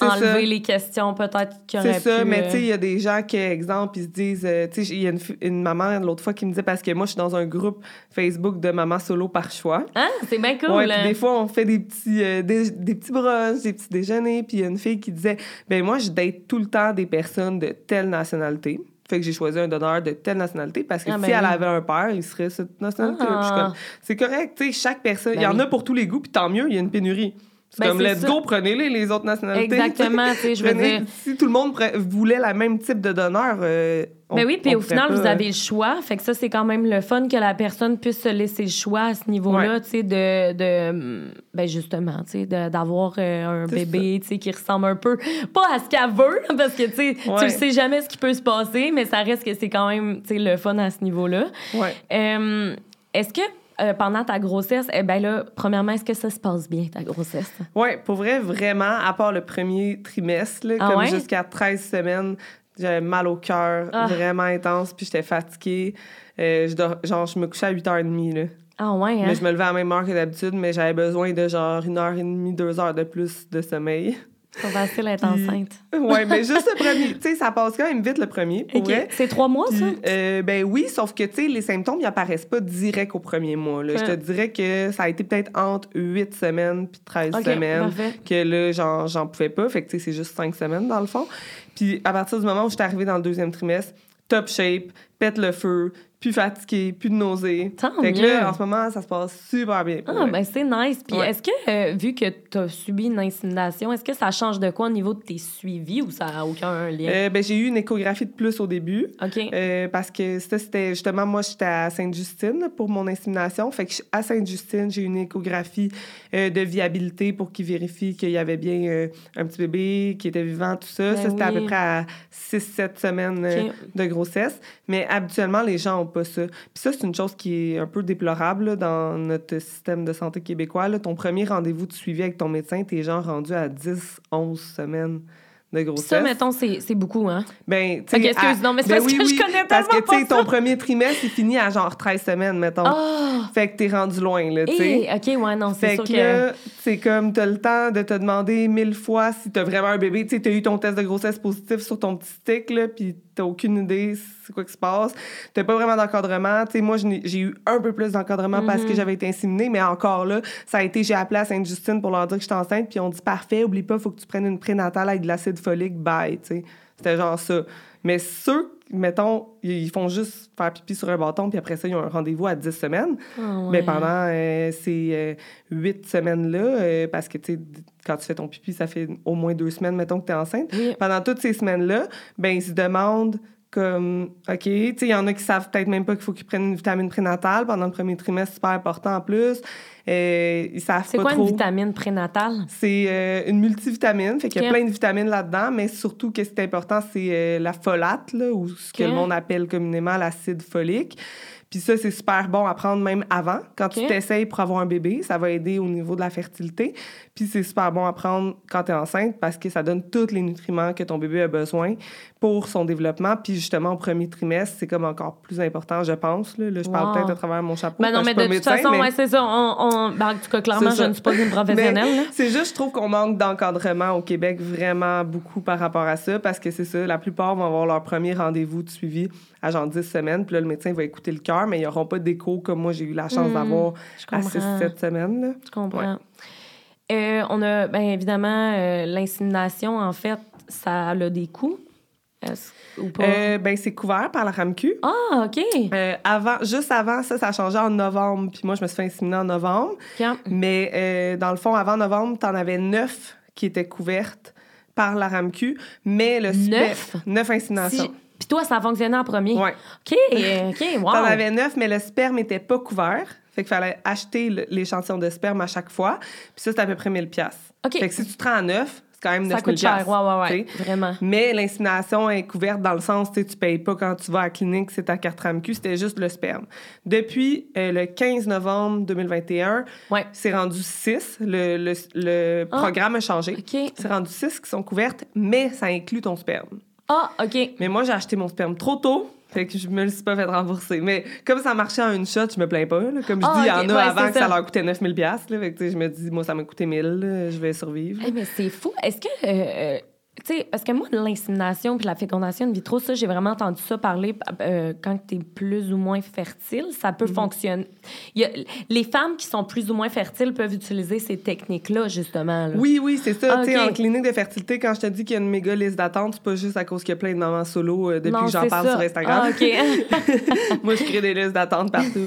enlever les questions peut-être qu'il C'est ça, mais tu sais, il y a des gens qui, exemple, ils se disent... Euh, tu sais, il y a une, maman l'autre fois qui me disait, parce que moi, je suis dans un groupe Facebook de mamans solo par choix. Ah, c'est bien cool! Ouais, des fois, on fait des petits, euh, des, petits brunchs, des petits déjeuners, puis il y a une fille qui disait, ben moi, je date tout le temps des personnes de telle nationalité. Fait que j'ai choisi un donneur de telle nationalité parce que ah, si ben elle avait un père, il serait cette nationalité. Ah. C'est correct, tu sais, chaque personne, il y ben en a pour tous les goûts, puis tant mieux, il y a une pénurie. C'est ben, comme, let's go, prenez-les, les autres nationalités. Exactement, tu sais, je veux dire... Si tout le monde voulait la même type de donneur, euh, ben oui, puis au final, vous avez le choix. Fait que ça, c'est quand même le fun que la personne puisse se laisser le choix à ce niveau-là, tu sais, de, de... Ben justement, tu sais, d'avoir euh, un bébé, tu sais, qui ressemble un peu... Pas à ce qu'elle veut, parce que, tu sais, tu sais jamais ce qui peut se passer, mais ça reste que c'est quand même, tu sais, le fun à ce niveau-là. Ouais. Euh, est-ce que euh, pendant ta grossesse, eh ben là, premièrement, est-ce que ça se passe bien, ta grossesse? Oui, pour vrai, vraiment, à part le premier trimestre, là, Ah comme ouais? jusqu'à 13 semaines, j'avais mal au cœur, Ah. vraiment intense, puis j'étais fatiguée. Euh, je dors- genre, je me couchais à 8h30, là. Ah ouais, hein? Mais je me levais à la même heure que d'habitude, mais j'avais besoin de genre une heure et demie, deux heures de plus de sommeil. C'est facile d'être enceinte. ouais, mais juste le premier. Tu sais, ça passe quand même vite le premier, pour OK. vrai. C'est trois mois, ça? Euh, ben oui, sauf que, tu sais, les symptômes, ils apparaissent pas direct au premier mois. Là. Je te dirais que ça a été peut-être entre 8 semaines puis 13 OK, semaines parfait. que là, j'en, j'en pouvais pas. Fait que, tu sais, c'est juste 5 semaines, dans le fond. Puis à partir du moment où je suis arrivée dans le deuxième trimestre, top shape, pète le feu, plus fatiguée, plus de nausées. Tant fait que mieux. là, en ce moment, ça se passe super bien. Ah, ben c'est nice. Puis Ouais. est-ce que, euh, vu que tu as subi une insémination, est-ce que ça change de quoi au niveau de tes suivis ou ça n'a aucun lien? Euh, ben, j'ai eu une échographie de plus au début. OK. Euh, parce que ça, c'était justement, moi, j'étais à Sainte-Justine pour mon insémination. Fait que à Sainte-Justine, j'ai eu une échographie de viabilité pour qu'ils vérifient qu'il y avait bien un petit bébé qui était vivant, tout ça. Ben ça, c'était à peu près à 6-7 semaines de grossesse. Mais habituellement, les gens n'ont pas ça. Puis ça, c'est une chose qui est un peu déplorable là, dans notre système de santé québécois. là. Ton premier rendez-vous de suivi avec ton médecin, t'es genre rendu à 10-11 semaines de grossesse. Ça, mettons, c'est beaucoup, hein? Ben, tu sais, excuse, à- non, mais c'est ben parce oui, que je connais Parce que, tellement tu sais, ton premier trimestre, il finit à genre 13 semaines, mettons. Ah! Fait que t'es rendu loin, là, tu sais. Eh, OK, ouais, non, c'est sûr que que... là, c'est comme, t'as le temps de te demander mille fois si t'as vraiment un bébé. Tu sais, t'as eu ton test de grossesse positif sur ton petit stick, là, puis t'as aucune idée c'est quoi qui se passe. T'as pas vraiment d'encadrement. Tu sais, moi, j'ai eu un peu plus d'encadrement parce Mhm. que j'avais été inséminée, mais encore là, ça a été, j'ai appelé à Sainte-Justine pour leur dire que j'étais enceinte, puis on dit, parfait, oublie pas, faut que tu prennes une prénatale avec de l'acide folique, bye, tu sais. C'était genre ça. Mais ceux, mettons, ils font juste faire pipi sur un bâton, puis après ça, ils ont un rendez-vous à 10 semaines. Ah, Mais ouais. pendant euh, ces euh, huit semaines-là, euh, parce que, tu sais, quand tu fais ton pipi, ça fait au moins deux semaines, mettons, que tu es enceinte. Oui. Pendant toutes ces semaines-là, ben ils se demandent comme, OK, tu sais, il y en a qui savent peut-être même pas qu'il faut qu'ils prennent une vitamine prénatale pendant le premier trimestre, super important en plus. Euh, ils savent C'est quoi trop. une vitamine prénatale? C'est euh, une multivitamine, fait qu'il y a plein de vitamines là-dedans, mais surtout, que c'est important, c'est euh, la folate, là, ou ce que le monde appelle communément l'acide folique. Puis ça, c'est super bon à prendre même avant. Quand tu t'essayes pour avoir un bébé, ça va aider au niveau de la fertilité. Puis c'est super bon à prendre quand tu es enceinte parce que ça donne tous les nutriments que ton bébé a besoin pour son développement. Puis justement, au premier trimestre, c'est comme encore plus important, je pense. Là, Là, je parle Wow. peut-être à travers mon chapeau. Ben non, mais de toute médecin, façon, mais- ouais, c'est ça. On, on... Ben, en tout cas, clairement, je ne suis pas une professionnelle. C'est juste, je trouve qu'on manque d'encadrement au Québec vraiment beaucoup par rapport à ça, parce que c'est ça, la plupart vont avoir leur premier rendez-vous de suivi à genre 10 semaines, puis là, le médecin va écouter le cœur, mais ils n'auront pas d'écho comme moi, j'ai eu la chance Hmm, d'avoir à comprends. 6-7 semaines. Là. Je comprends. Euh, on a, bien évidemment, euh, l'insémination, en fait, ça a des coûts. Ou pas? Euh, ben, c'est couvert par la RAMQ. Ah, OK. Euh, avant, juste avant, ça, ça a changé en novembre, puis moi, je me suis fait inséminer en novembre. Mais euh, dans le fond, avant novembre, tu en avais neuf qui étaient couvertes par la RAMQ, mais le Neuf? Neuf inséminations. Si- Puis toi, ça a fonctionné en premier. Ouais. OK, OK, wow. T'en avais neuf, mais le sperme n'était pas couvert. Fait qu'il fallait acheter l'échantillon de sperme à chaque fois. Puis ça, c'est à peu près 1000 pièces. OK. Fait que si tu te rends à neuf, c'est quand même 9000 Ça coûte cher, ouais, ouais, ouais. t'sais. Vraiment. Mais l'insémination est couverte dans le sens, tu tu payes pas quand tu vas à la clinique, c'est ta carte RAMQ, c'était juste le sperme. Depuis euh, le 15 novembre 2021, Ouais. c'est rendu 6. Le, le, le Ah. programme a changé. OK. C'est rendu 6 qui sont couvertes, mais ça inclut ton sperme. Ah, OK. Mais moi, j'ai acheté mon sperme trop tôt. Fait que je me le suis pas fait rembourser. Mais comme ça marchait en une shot, je me plains pas. là. Comme je Ah, dis, il y en a Ouais, avant que ça. ça. leur coûtait 9000 piastres, là. Fait que, je me dis, moi, ça m'a coûté 1000 là, Je vais survivre. Eh, mais c'est fou. Est-ce que. euh, euh, tu sais, parce que moi, l'insémination puis la fécondation in vitro, ça, j'ai vraiment entendu ça parler euh, quand tu es plus ou moins fertile. Ça peut fonctionner. Y a, les femmes qui sont plus ou moins fertiles peuvent utiliser ces techniques-là, justement. là. Oui, oui, c'est ça. Ah, en clinique de fertilité, quand je te dis qu'il y a une méga liste d'attente, c'est pas juste à cause qu'il y a plein de mamans solo euh, depuis Non, que j'en parle ça. sur Instagram. Ah, OK. Moi, je crée des listes d'attente partout.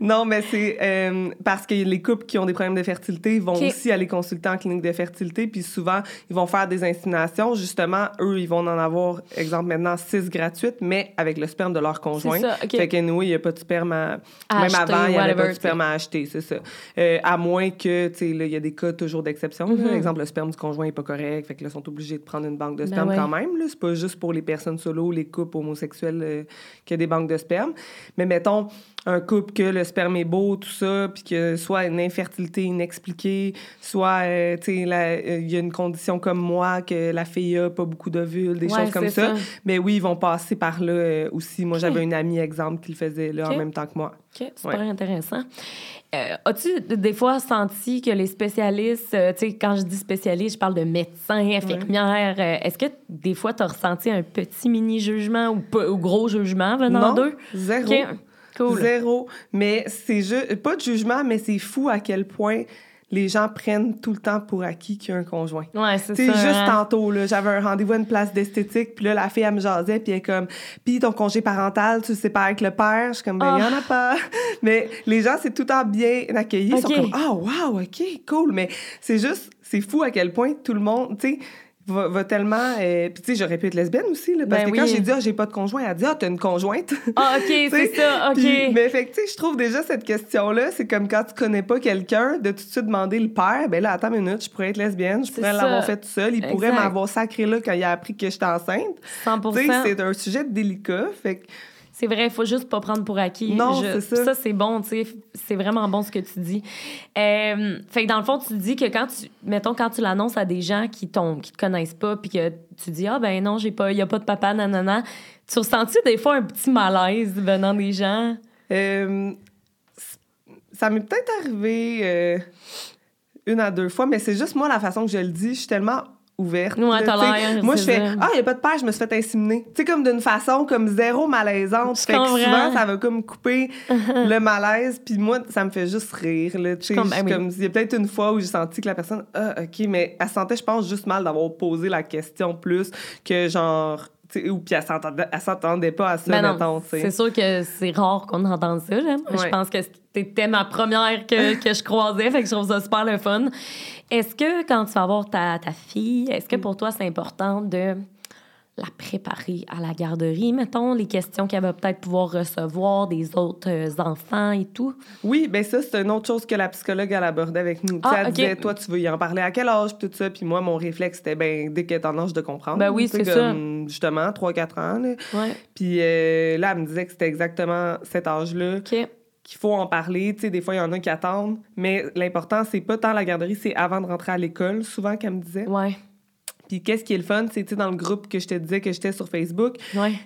non, mais c'est euh, parce que les couples qui ont des problèmes de fertilité vont aussi aller consulter en clinique de fertilité, puis souvent, ils vont faire des inséminations. Justement, eux, ils vont en avoir, exemple, maintenant, six gratuites, mais avec le sperme de leur conjoint. ça, ok. Fait que nous, il n'y a pas de sperme à... À Même acheter, avant, il n'y avait pas de sperme à acheter, c'est ça. Euh, à moins que, tu sais, il y a des cas toujours d'exception. Mhm. Exemple, le sperme du conjoint n'est pas correct, fait que là, ils sont obligés de prendre une banque de Ben sperme ouais. quand même. là. C'est pas juste pour les personnes solo, les couples homosexuels euh, qu'il y a des banques de sperme. Mais mettons, un couple que le sperme est beau, tout ça, puis que soit une infertilité inexpliquée, soit, euh, tu sais, euh, il y a une condition comme moi, que la fille a pas beaucoup d'ovules, des choses comme ça. Mais oui, ils vont passer par là euh, aussi. Moi, j'avais une amie, exemple, qui le faisait là en même temps que moi. OK, super intéressant. As-tu des fois senti que les spécialistes, tu sais, quand je dis spécialiste, je parle de médecins, infirmières, est-ce que des fois tu as ressenti un petit mini-jugement ou, gros jugement venant d'eux? Zéro. Zéro. Mais c'est juste, pas de jugement, mais c'est fou à quel point les gens prennent tout le temps pour acquis qu'il y a un conjoint. Ouais, c'est ça. juste hein. tantôt, là, j'avais un rendez-vous à une place d'esthétique, puis là, la fille, elle me jasait, puis elle est comme, puis ton congé parental, tu sais pas avec le père? Je suis comme, ben, il y en a ah. pas. Mais les gens, c'est tout le temps bien accueilli. Ils sont comme, ah, oh, wow, OK, cool. Mais c'est juste, c'est fou à quel point tout le monde, tu sais, va, tellement. Euh, puis, tu sais, j'aurais pu être lesbienne aussi, là, parce ben que quand j'ai dit, ah, j'ai pas de conjoint, elle a dit, ah, t'as une conjointe. Ah, OK, c'est ça, OK. mais, fait tu sais, je trouve déjà cette question-là, c'est comme quand tu connais pas quelqu'un, de tout de suite demander le père, ben là, attends une minute, je pourrais être lesbienne, je pourrais l'avoir fait tout seul, il pourrait m'avoir sacré là quand il a appris que j'étais enceinte. 100 Tu sais, c'est un sujet délicat, fait que. C'est vrai, il faut juste pas prendre pour acquis. Non, c'est ça. Ça, c'est bon, tu sais. C'est vraiment bon ce que tu dis. Euh, fait que dans le fond, tu dis que quand tu, mettons, quand tu l'annonces à des gens qui, qui te connaissent pas, puis que tu dis, ah ben non, j'ai pas, y a pas de papa, nanana, tu ressens-tu des fois un petit malaise venant des gens? Euh, ça m'est peut-être arrivé euh, une à deux fois, mais c'est juste moi la façon que je le dis. Je suis tellement ouverte. Ouais. Moi, je fais Ah, il n'y a pas de père, je me suis fait inséminer. Tu sais, comme d'une façon comme zéro malaisante. fait que souvent, ça va comme couper le malaise. Puis moi, ça me fait juste rire. Là, comme, ben comme, il y a peut-être une fois où j'ai senti que la personne, ah, OK, mais elle sentait, je pense, juste mal d'avoir posé la question plus que genre ou puis elle s'entendait pas à ça, ben mettons, C'est sûr que c'est rare qu'on entende ça, j'aime. Je pense que c'était ma première que, que je croisais, fait que je trouve ça super le fun. Est-ce que quand tu vas voir ta, ta fille, est-ce que pour toi c'est important de la préparer à la garderie, mettons, les questions qu'elle va peut-être pouvoir recevoir des autres euh, enfants et tout? Oui, bien ça, c'est une autre chose que la psychologue, elle abordait avec nous. Ah, elle disait, toi, tu veux y en parler à quel âge, tout ça. Puis moi, mon réflexe, c'était, ben dès qu'elle est en âge de comprendre. Ben oui, c'est ça. Justement, 3-4 ans. Là. Ouais. Puis euh, là, elle me disait que c'était exactement cet âge-là. OK qu'il faut en parler. Tu sais, des fois, il y en a qui attendent. Mais l'important, c'est pas tant la garderie, c'est avant de rentrer à l'école, souvent, qu'elle me disait. Ouais. Puis qu'est-ce qui est le fun, c'est dans le groupe que je te disais que j'étais sur Facebook,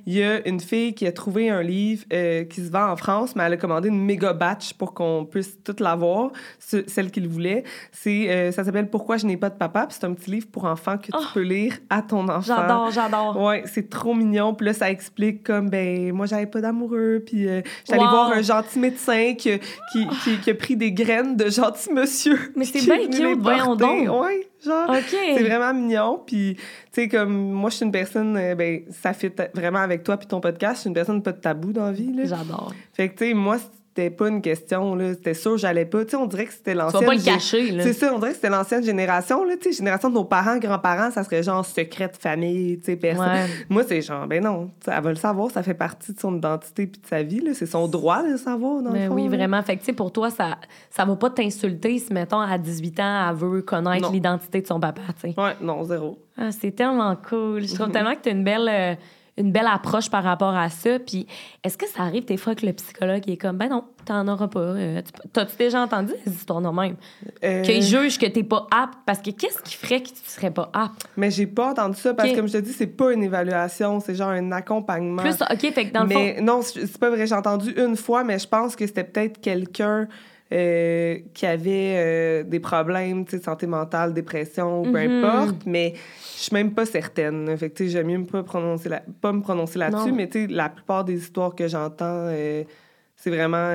il y a une fille qui a trouvé un livre euh, qui se vend en France, mais elle a commandé une méga batch pour qu'on puisse tout l'avoir, celle qu'il voulait. C'est euh, ça s'appelle Pourquoi je n'ai pas de papa, c'est un petit livre pour enfants que tu oh! peux lire à ton enfant. J'adore, j'adore. Ouais, c'est trop mignon. Puis là ça explique comme ben moi j'avais pas d'amoureux, puis euh, j'allais voir un gentil médecin qui, qui, qui, a pris des graines de gentil monsieur. Mais c'est bien cute, voyons donc. Ouais. Genre, c'est vraiment mignon. Puis, tu sais, comme moi, je suis une personne, euh, ben, ça fit vraiment avec toi puis ton podcast. Je suis une personne pas de tabou dans la vie. J'adore. Fait que, tu sais, moi, c'était pas une question, là. C'était sûr, j'allais pas. Tu sais, on dirait que c'était l'ancienne. Tu vas pas le cacher, là. C'est ça, on dirait que c'était l'ancienne génération, là. Tu sais, génération de nos parents, grands-parents, ça serait genre secret de famille, tu sais, personne. Moi, c'est genre, ben non, elle va le savoir, ça fait partie de son identité puis de sa vie, là. C'est son droit de le savoir, dans ben le fond, Oui, vraiment. Fait que, tu sais, pour toi, ça, ça va pas t'insulter si, mettons, à 18 ans, elle veut connaître l'identité de son papa, tu sais. Ouais, non, zéro. Ah, c'est tellement cool. Je trouve tellement que t'as une belle. Euh, une belle approche par rapport à ça. Puis est-ce que ça arrive des fois que le psychologue est comme, ben non, t'en auras pas. Euh, t'as-tu déjà entendu des histoires de même? Euh... Qu'il juge que t'es pas apte. Parce que qu'est-ce qui ferait que tu serais pas apte? Mais j'ai pas entendu ça parce que, comme je te dis, c'est pas une évaluation, c'est genre un accompagnement. Plus, OK, fait que dans le mais, Non, c'est pas vrai. J'ai entendu une fois, mais je pense que c'était peut-être quelqu'un. Euh, qui avait euh, des problèmes, de santé mentale, dépression, peu mm-hmm. importe, mais je suis même pas certaine. Fait que, j'aime mieux pas, prononcer pas me prononcer là-dessus, mais la plupart des histoires que j'entends, euh, c'est vraiment.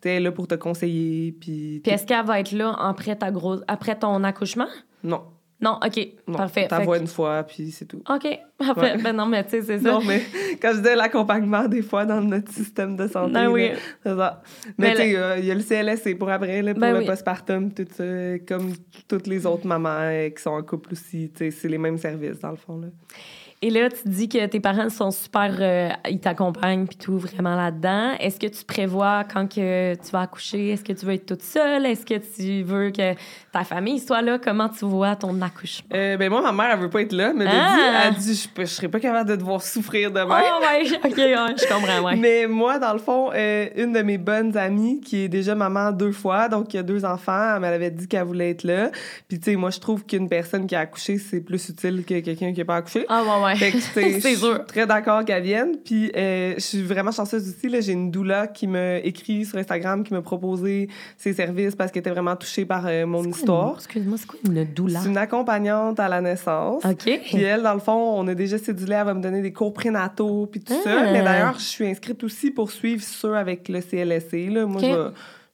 Tu es là pour te conseiller. Puis, puis est-ce qu'elle va être là après, ta grosse... après ton accouchement? Non. Non, OK, parfait. Ta voix une fois, puis c'est tout. OK, parfait. Ben non, mais tu sais, c'est ça. Non, mais quand je dis l'accompagnement, des fois, dans notre système de santé, ben oui. c'est ça. Mais, tu sais, il y a le CLS, c'est pour après, là, pour ben le postpartum, tout ça, comme toutes les autres mamans euh, qui sont en couple aussi, tu sais, c'est les mêmes services, dans le fond, là. Et là, tu dis que tes parents sont super, euh, ils t'accompagnent puis tout vraiment là-dedans. Est-ce que tu prévois quand que tu vas accoucher, est-ce que tu veux être toute seule, est-ce que tu veux que ta famille soit là? Comment tu vois ton l'accouchement? Euh, ben moi, ma mère, elle veut pas être là, mais elle Ah! dit, elle dit, je, je serais pas capable de devoir souffrir de même. Oh, ouais, OK, ouais, je comprends, ouais. Mais moi, dans le fond, euh, une de mes bonnes amies qui est déjà maman deux fois, donc qui a deux enfants, elle m'avait dit qu'elle voulait être là. Puis tu sais, moi, je trouve qu'une personne qui a accouché, c'est plus utile que quelqu'un qui n'a pas accouché. Ah, ouais, ouais. Sais, C'est je suis sûr. très d'accord qu'elle vienne. Puis euh, je suis vraiment chanceuse aussi. là. J'ai une doula qui m'a écrit sur Instagram, qui m'a proposé ses services parce qu'elle était vraiment touchée par euh, mon histoire. Excuse-moi, c'est quoi une doula? C'est une accompagnante à la naissance. OK. Puis elle, dans le fond, on a déjà cédulé, elle va me donner des cours prénataux puis tout Ah. ça. Mais d'ailleurs, je suis inscrite aussi pour suivre ceux avec le CLSC. Là. Moi, je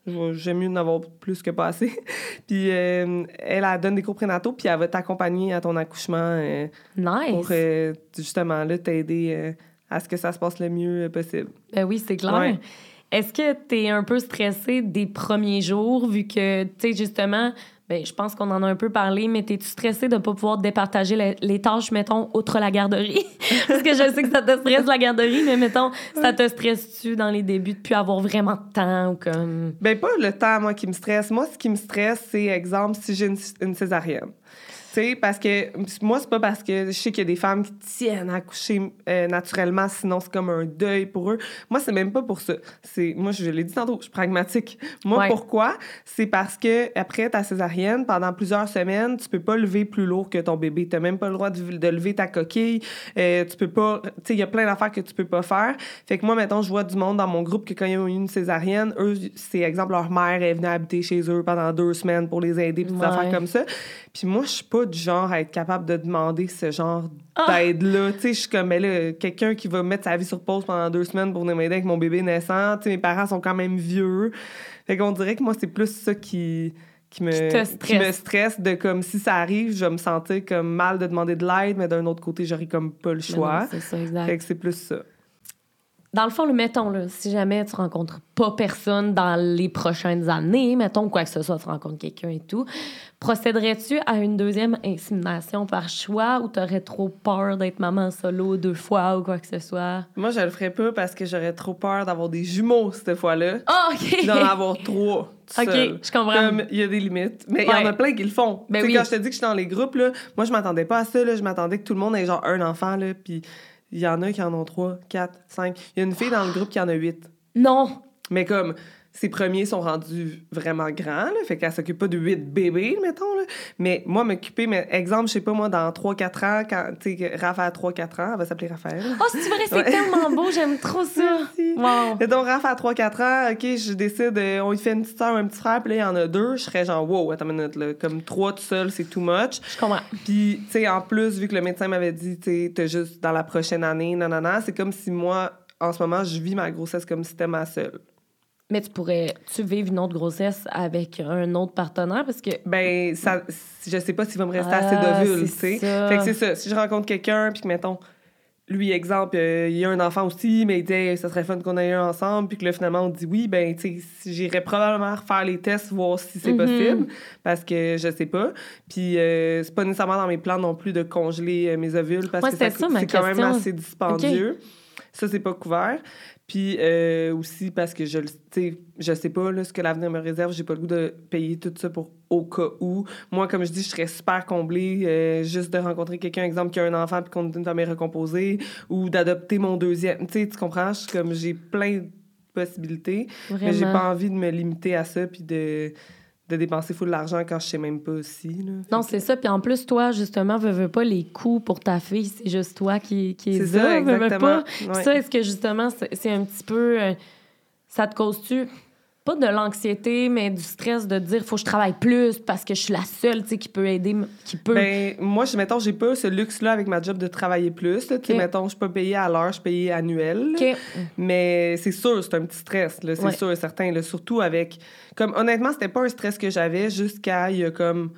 j'aime mieux en avoir plus que pas assez. puis euh, elle, elle donne des cours prénataux puis elle va t'accompagner à ton accouchement euh, Nice. pour euh, justement là, t'aider à ce que ça se passe le mieux possible. Ben oui, c'est clair. Ouais. Est-ce que tu es un peu stressé des premiers jours, vu que, tu sais, justement, ben, je pense qu'on en a un peu parlé, mais es-tu stressé de ne pas pouvoir départager les, tâches, mettons, outre la garderie? Parce que je sais que ça te stresse la garderie, mais mettons, ça te stresse-tu dans les débuts de plus avoir vraiment de temps ou comme? Ben pas le temps, moi, qui me stresse. Moi, ce qui me stresse, c'est, exemple, si j'ai une césarienne. Sais, parce que moi, c'est pas parce que je sais qu'il y a des femmes qui tiennent à accoucher euh, naturellement, sinon c'est comme un deuil pour eux. Moi, c'est même pas pour ça. C'est, moi, je l'ai dit tantôt, je suis pragmatique. Moi, Ouais. pourquoi? C'est parce que après ta césarienne, pendant plusieurs semaines, tu peux pas lever plus lourd que ton bébé. T'as même pas le droit de, de lever ta coquille. Euh, tu peux pas... Tu sais, il y a plein d'affaires que tu peux pas faire. Fait que moi, mettons, je vois du monde dans mon groupe que quand ils ont eu une césarienne, eux, c'est exemple, leur mère est venue habiter chez eux pendant deux semaines pour les aider, puis des Ouais. affaires comme ça. Puis moi, je suis pas du genre à être capable de demander ce genre Ah! d'aide-là. Tu sais, je suis comme, là, quelqu'un qui va mettre sa vie sur pause pendant deux semaines pour venir m'aider avec mon bébé naissant. Tu sais, mes parents sont quand même vieux. Fait qu'on dirait que moi, c'est plus ça qui qui me, Qui me stresse de comme si ça arrive, je vais me sentir comme mal de demander de l'aide, mais d'un autre côté, j'aurais comme pas le Mais choix. C'est ça, exact. Fait que c'est plus ça. Dans le fond, le mettons, là, si jamais tu rencontres pas personne dans les prochaines années, mettons quoi que ce soit, tu rencontres quelqu'un et tout, procéderais-tu à une deuxième insémination par choix ou t'aurais trop peur d'être maman solo deux fois ou quoi que ce soit? Moi, je le ferais pas parce que j'aurais trop peur d'avoir des jumeaux cette fois-là. Ah, OK! d'en avoir trois. tout OK, seul. je comprends. Comme il y a des limites. Mais il y en a plein qui le font. Ben Tu sais, oui. Quand je te dis que je suis dans les groupes, là, moi, je m'attendais pas à ça. Là. Je m'attendais que tout le monde ait genre un enfant. Là, puis il y en a qui en ont trois, quatre, cinq. Il y a une fille dans le groupe qui en a huit. Non! Mais comme ses premiers sont rendus vraiment grands, là, fait qu'elle s'occupe pas de huit bébés, mettons. Là. Mais moi, m'occuper, mais exemple, je sais pas, moi, dans 3-4 ans, quand, tu sais, que Raph a 3-4 ans, elle va s'appeler Raphaël. Oh, c'est vrai, c'est Ouais. tellement beau, j'aime trop ça! Merci. Wow! Et donc, Raph a 3-4 ans, OK, je décide, euh, on lui fait une petite soeur, un petit frère, puis là, il y en a deux. Je serais genre, wow, attends une minute, là, comme trois tout seul, c'est too much. Je comprends. Puis, tu sais, en plus, vu que le médecin m'avait dit, tu sais, t'as juste dans la prochaine année, nanana, c'est comme si moi, en ce moment, je vis ma grossesse comme si c'était ma seule. Mais tu pourrais-tu vivre une autre grossesse avec un autre partenaire? Parce que Ben, ça, je sais pas s'il va me rester Ah, assez d'ovules, tu sais. Fait que c'est ça. Si je rencontre quelqu'un, puis que, mettons, lui, exemple, euh, il a un enfant aussi, mais il dit, ça serait fun qu'on ait un ensemble, puis que là, finalement, on dit oui, ben, tu sais, j'irais probablement refaire les tests, voir si c'est Mhm. possible, parce que je sais pas. Puis, euh, c'est pas nécessairement dans mes plans non plus de congeler euh, mes ovules, parce Ouais, que c'est quand même assez dispendieux. Ça, c'est pas couvert. Puis euh, aussi parce que je le je sais pas là, ce que l'avenir me réserve, j'ai pas le goût de payer tout ça pour au cas où. Moi, comme je dis, je serais super comblée euh, juste de rencontrer quelqu'un, exemple, qui a un enfant puis qu'on donne une famille recomposée ou d'adopter mon deuxième. Tu sais, tu comprends? Je comme j'ai plein de possibilités, mais j'ai pas envie de me limiter à ça puis de, de dépenser full l'argent quand je sais même pas aussi. Là. Non, c'est ça. Puis en plus, toi, justement, veux, veux pas les coûts pour ta fille, c'est juste toi qui, qui C'est est ça, veux, veux exactement. pas. Ouais. ça, est-ce que justement, c'est c'est un petit peu. euh, ça te cause-tu pas de l'anxiété, mais du stress de dire faut que je travaille plus parce que je suis la seule, tu sais, qui peut aider, qui peut. Ben, moi, je, mettons, j'ai pas ce luxe-là avec ma job de travailler plus. là. Mettons, je suis pas payée à l'heure, je suis payée annuelle. là. OK. Mais c'est sûr, c'est un petit stress, là, c'est Ouais. sûr et certain. Là, surtout avec. Comme, honnêtement, c'était pas un stress que j'avais jusqu'à il y a comme.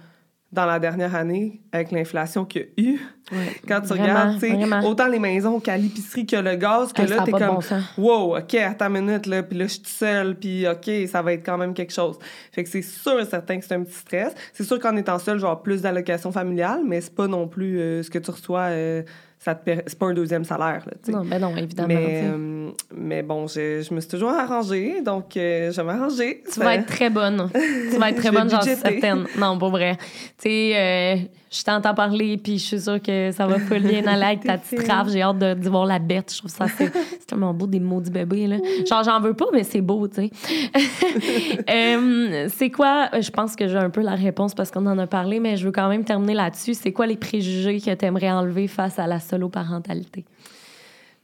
Dans la dernière année, avec l'inflation qu'il y a eu, Ouais. quand tu Vraiment, regardes, autant les maisons qu'à l'épicerie que le gaz, que Hey, là, t'es comme, bon wow, OK, attends une minute, là, puis là, je suis seule, puis OK, ça va être quand même quelque chose. Fait que c'est sûr et certain que c'est un petit stress. C'est sûr qu'en étant seule, genre plus d'allocations familiales, mais c'est pas non plus euh, ce que tu reçois, euh, ça te per- c'est pas un deuxième salaire, là. Non, ben non, évidemment. Mais, euh, mais bon, je, je me suis toujours arrangée, donc euh, je vais m'arranger. Tu vas être très bonne. Tu vas être très bonne, j'en suis certaine. Non, pas vrai. Tu sais, euh, je t'entends parler, puis je suis sûre que ça va pas bien aller avec ta petite rave. J'ai hâte de, de, voir la bête. Je trouve ça, c'est, tellement beau, des maudits bébés, là. Genre, j'en veux pas, mais c'est beau, tu sais. euh, c'est quoi, je pense que j'ai un peu la réponse parce qu'on en a parlé, mais je veux quand même terminer là-dessus. C'est quoi les préjugés que tu aimerais enlever face à la solo-parentalité?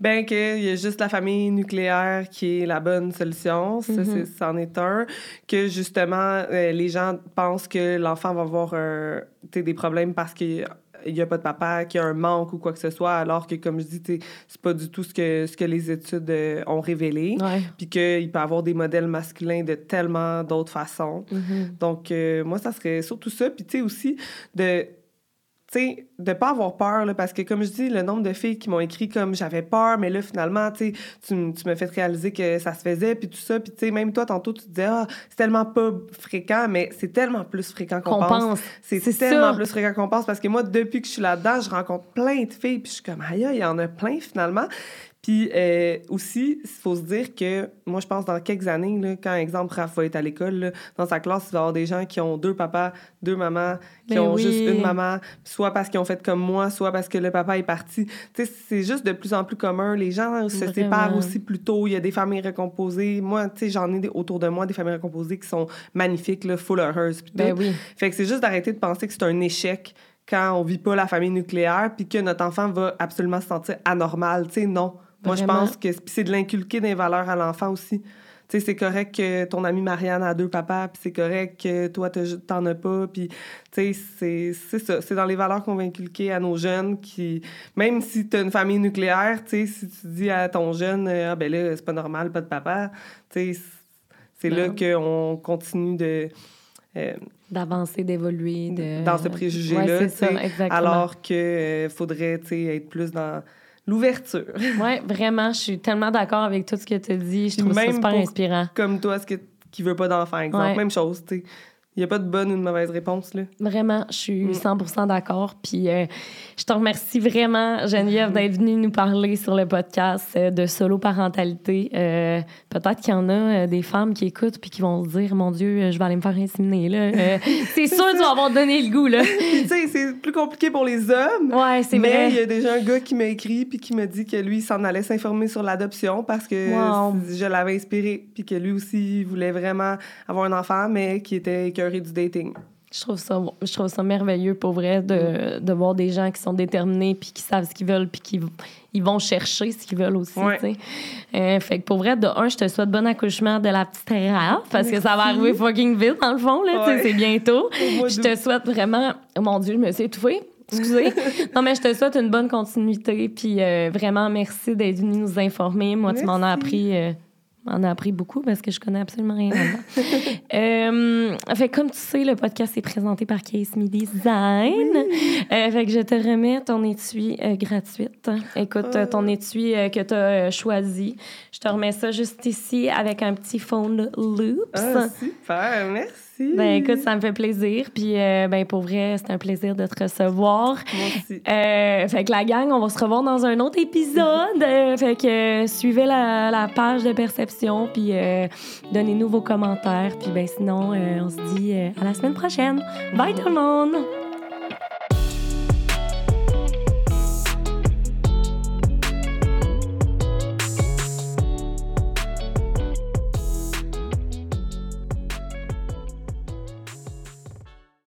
Ben qu'il y a juste la famille nucléaire qui est la bonne solution, ça, mm-hmm. c'en est un. Que justement, euh, les gens pensent que l'enfant va avoir des problèmes parce qu'il n'y a pas de papa, qu'il y a un manque ou quoi que ce soit, alors que, comme je dis, c'est pas du tout ce que, ce que les études euh, ont révélé. Puis qu'il peut avoir des modèles masculins de tellement d'autres façons. Mm-hmm. Donc, euh, moi, ça serait surtout ça. Puis, tu sais, aussi, de tu sais, de pas avoir peur, là, parce que comme je dis, le nombre de filles qui m'ont écrit comme j'avais peur, mais là, finalement, tu tu me fais réaliser que ça se faisait, puis tout ça, puis tu sais, même toi, tantôt, tu te disais, ah, c'est tellement pas fréquent, mais c'est tellement plus fréquent qu'on pense. C'est tellement plus fréquent qu'on pense, parce que moi, depuis que je suis là-dedans, je rencontre plein de filles, puis je suis comme, aïe, il y en a plein, finalement. Puis euh, aussi, il faut se dire que moi, je pense dans quelques années, là, quand, exemple, Raph va être à l'école, dans sa classe, il va y avoir des gens qui ont deux papas, deux mamans, qui ben ont juste une maman, soit parce qu'ils ont fait comme moi, soit parce que le papa est parti. Tu sais, c'est juste de plus en plus commun. Les gens se séparent aussi plus tôt. Il y a des familles recomposées. Moi, tu sais, j'en ai autour de moi des familles recomposées qui sont magnifiques, là, full heureuses. Ben oui. Fait que c'est juste d'arrêter de penser que c'est un échec quand on vit pas la famille nucléaire puis que notre enfant va absolument se sentir anormal. Tu sais, non. Moi, je pense que c'est de l'inculquer des valeurs à l'enfant aussi. Tu sais, c'est correct que ton ami Marianne a deux papas, puis c'est correct que toi, t'en as pas, puis, tu sais, c'est ça. C'est dans les valeurs qu'on va inculquer à nos jeunes qui, même si tu as une famille nucléaire, tu sais, si tu dis à ton jeune, ah ben là, c'est pas normal, pas de papa, tu sais, c'est là qu'on continue de... Euh, D'avancer, d'évoluer. De... Dans ce préjugé-là. Ouais, alors qu'il euh, faudrait, tu sais, être plus dans l'ouverture. oui, vraiment, je suis tellement d'accord avec tout ce que tu dis. Je trouve ça super inspirant. Comme toi, ce que, qui veut pas d'enfant, exemple. Même chose, tu sais. Il n'y a pas de bonne ou de mauvaise réponse. Là. Vraiment, je suis 100 mm. d'accord. Puis euh, je te remercie vraiment, Geneviève, d'être venue nous parler sur le podcast euh, de solo-parentalité. Euh, peut-être qu'il y en a des femmes qui écoutent puis qui vont se dire Mon Dieu, je vais aller me faire inséminer. Là. c'est sûr, tu vas avoir donné le goût. Là. tu sais, c'est plus compliqué pour les hommes. Ouais, c'est vrai. Mais il y a déjà un gars qui m'a écrit puis qui m'a dit que lui, il s'en allait s'informer sur l'adoption parce que je l'avais inspiré puis que lui aussi, il voulait vraiment avoir un enfant, mais qui était du dating. Je trouve ça, je trouve ça merveilleux pour vrai de, de voir des gens qui sont déterminés puis qui savent ce qu'ils veulent puis qui ils vont chercher ce qu'ils veulent aussi. Euh, fait que pour vrai, de un, je te souhaite bon accouchement de la petite Raph parce que ça va arriver fucking vite dans le fond là, c'est bientôt. Je te souhaite vraiment, oh mon Dieu, je me suis étouffée. Excusez. non, mais je te souhaite une bonne continuité. Puis euh, vraiment, merci d'être venu nous informer. Moi, tu m'en as appris. Euh, on a appris beaucoup parce que je connais absolument rien là euh, fait, comme tu sais, le podcast est présenté par Case Me Design. Euh, fait que je te remets ton étui euh, gratuite. Écoute, oh. ton étui que tu as choisi. Je te remets ça juste ici avec un petit phone loops. Ah, super, merci. Ben écoute, ça me fait plaisir. Puis euh, ben pour vrai, c'est un plaisir de te recevoir. Moi euh, fait que la gang, on va se revoir dans un autre épisode. Euh, fait que suivez la, la, page de perception, puis donnez-nous vos commentaires. Puis ben sinon, on se dit à la semaine prochaine. Bye tout le monde!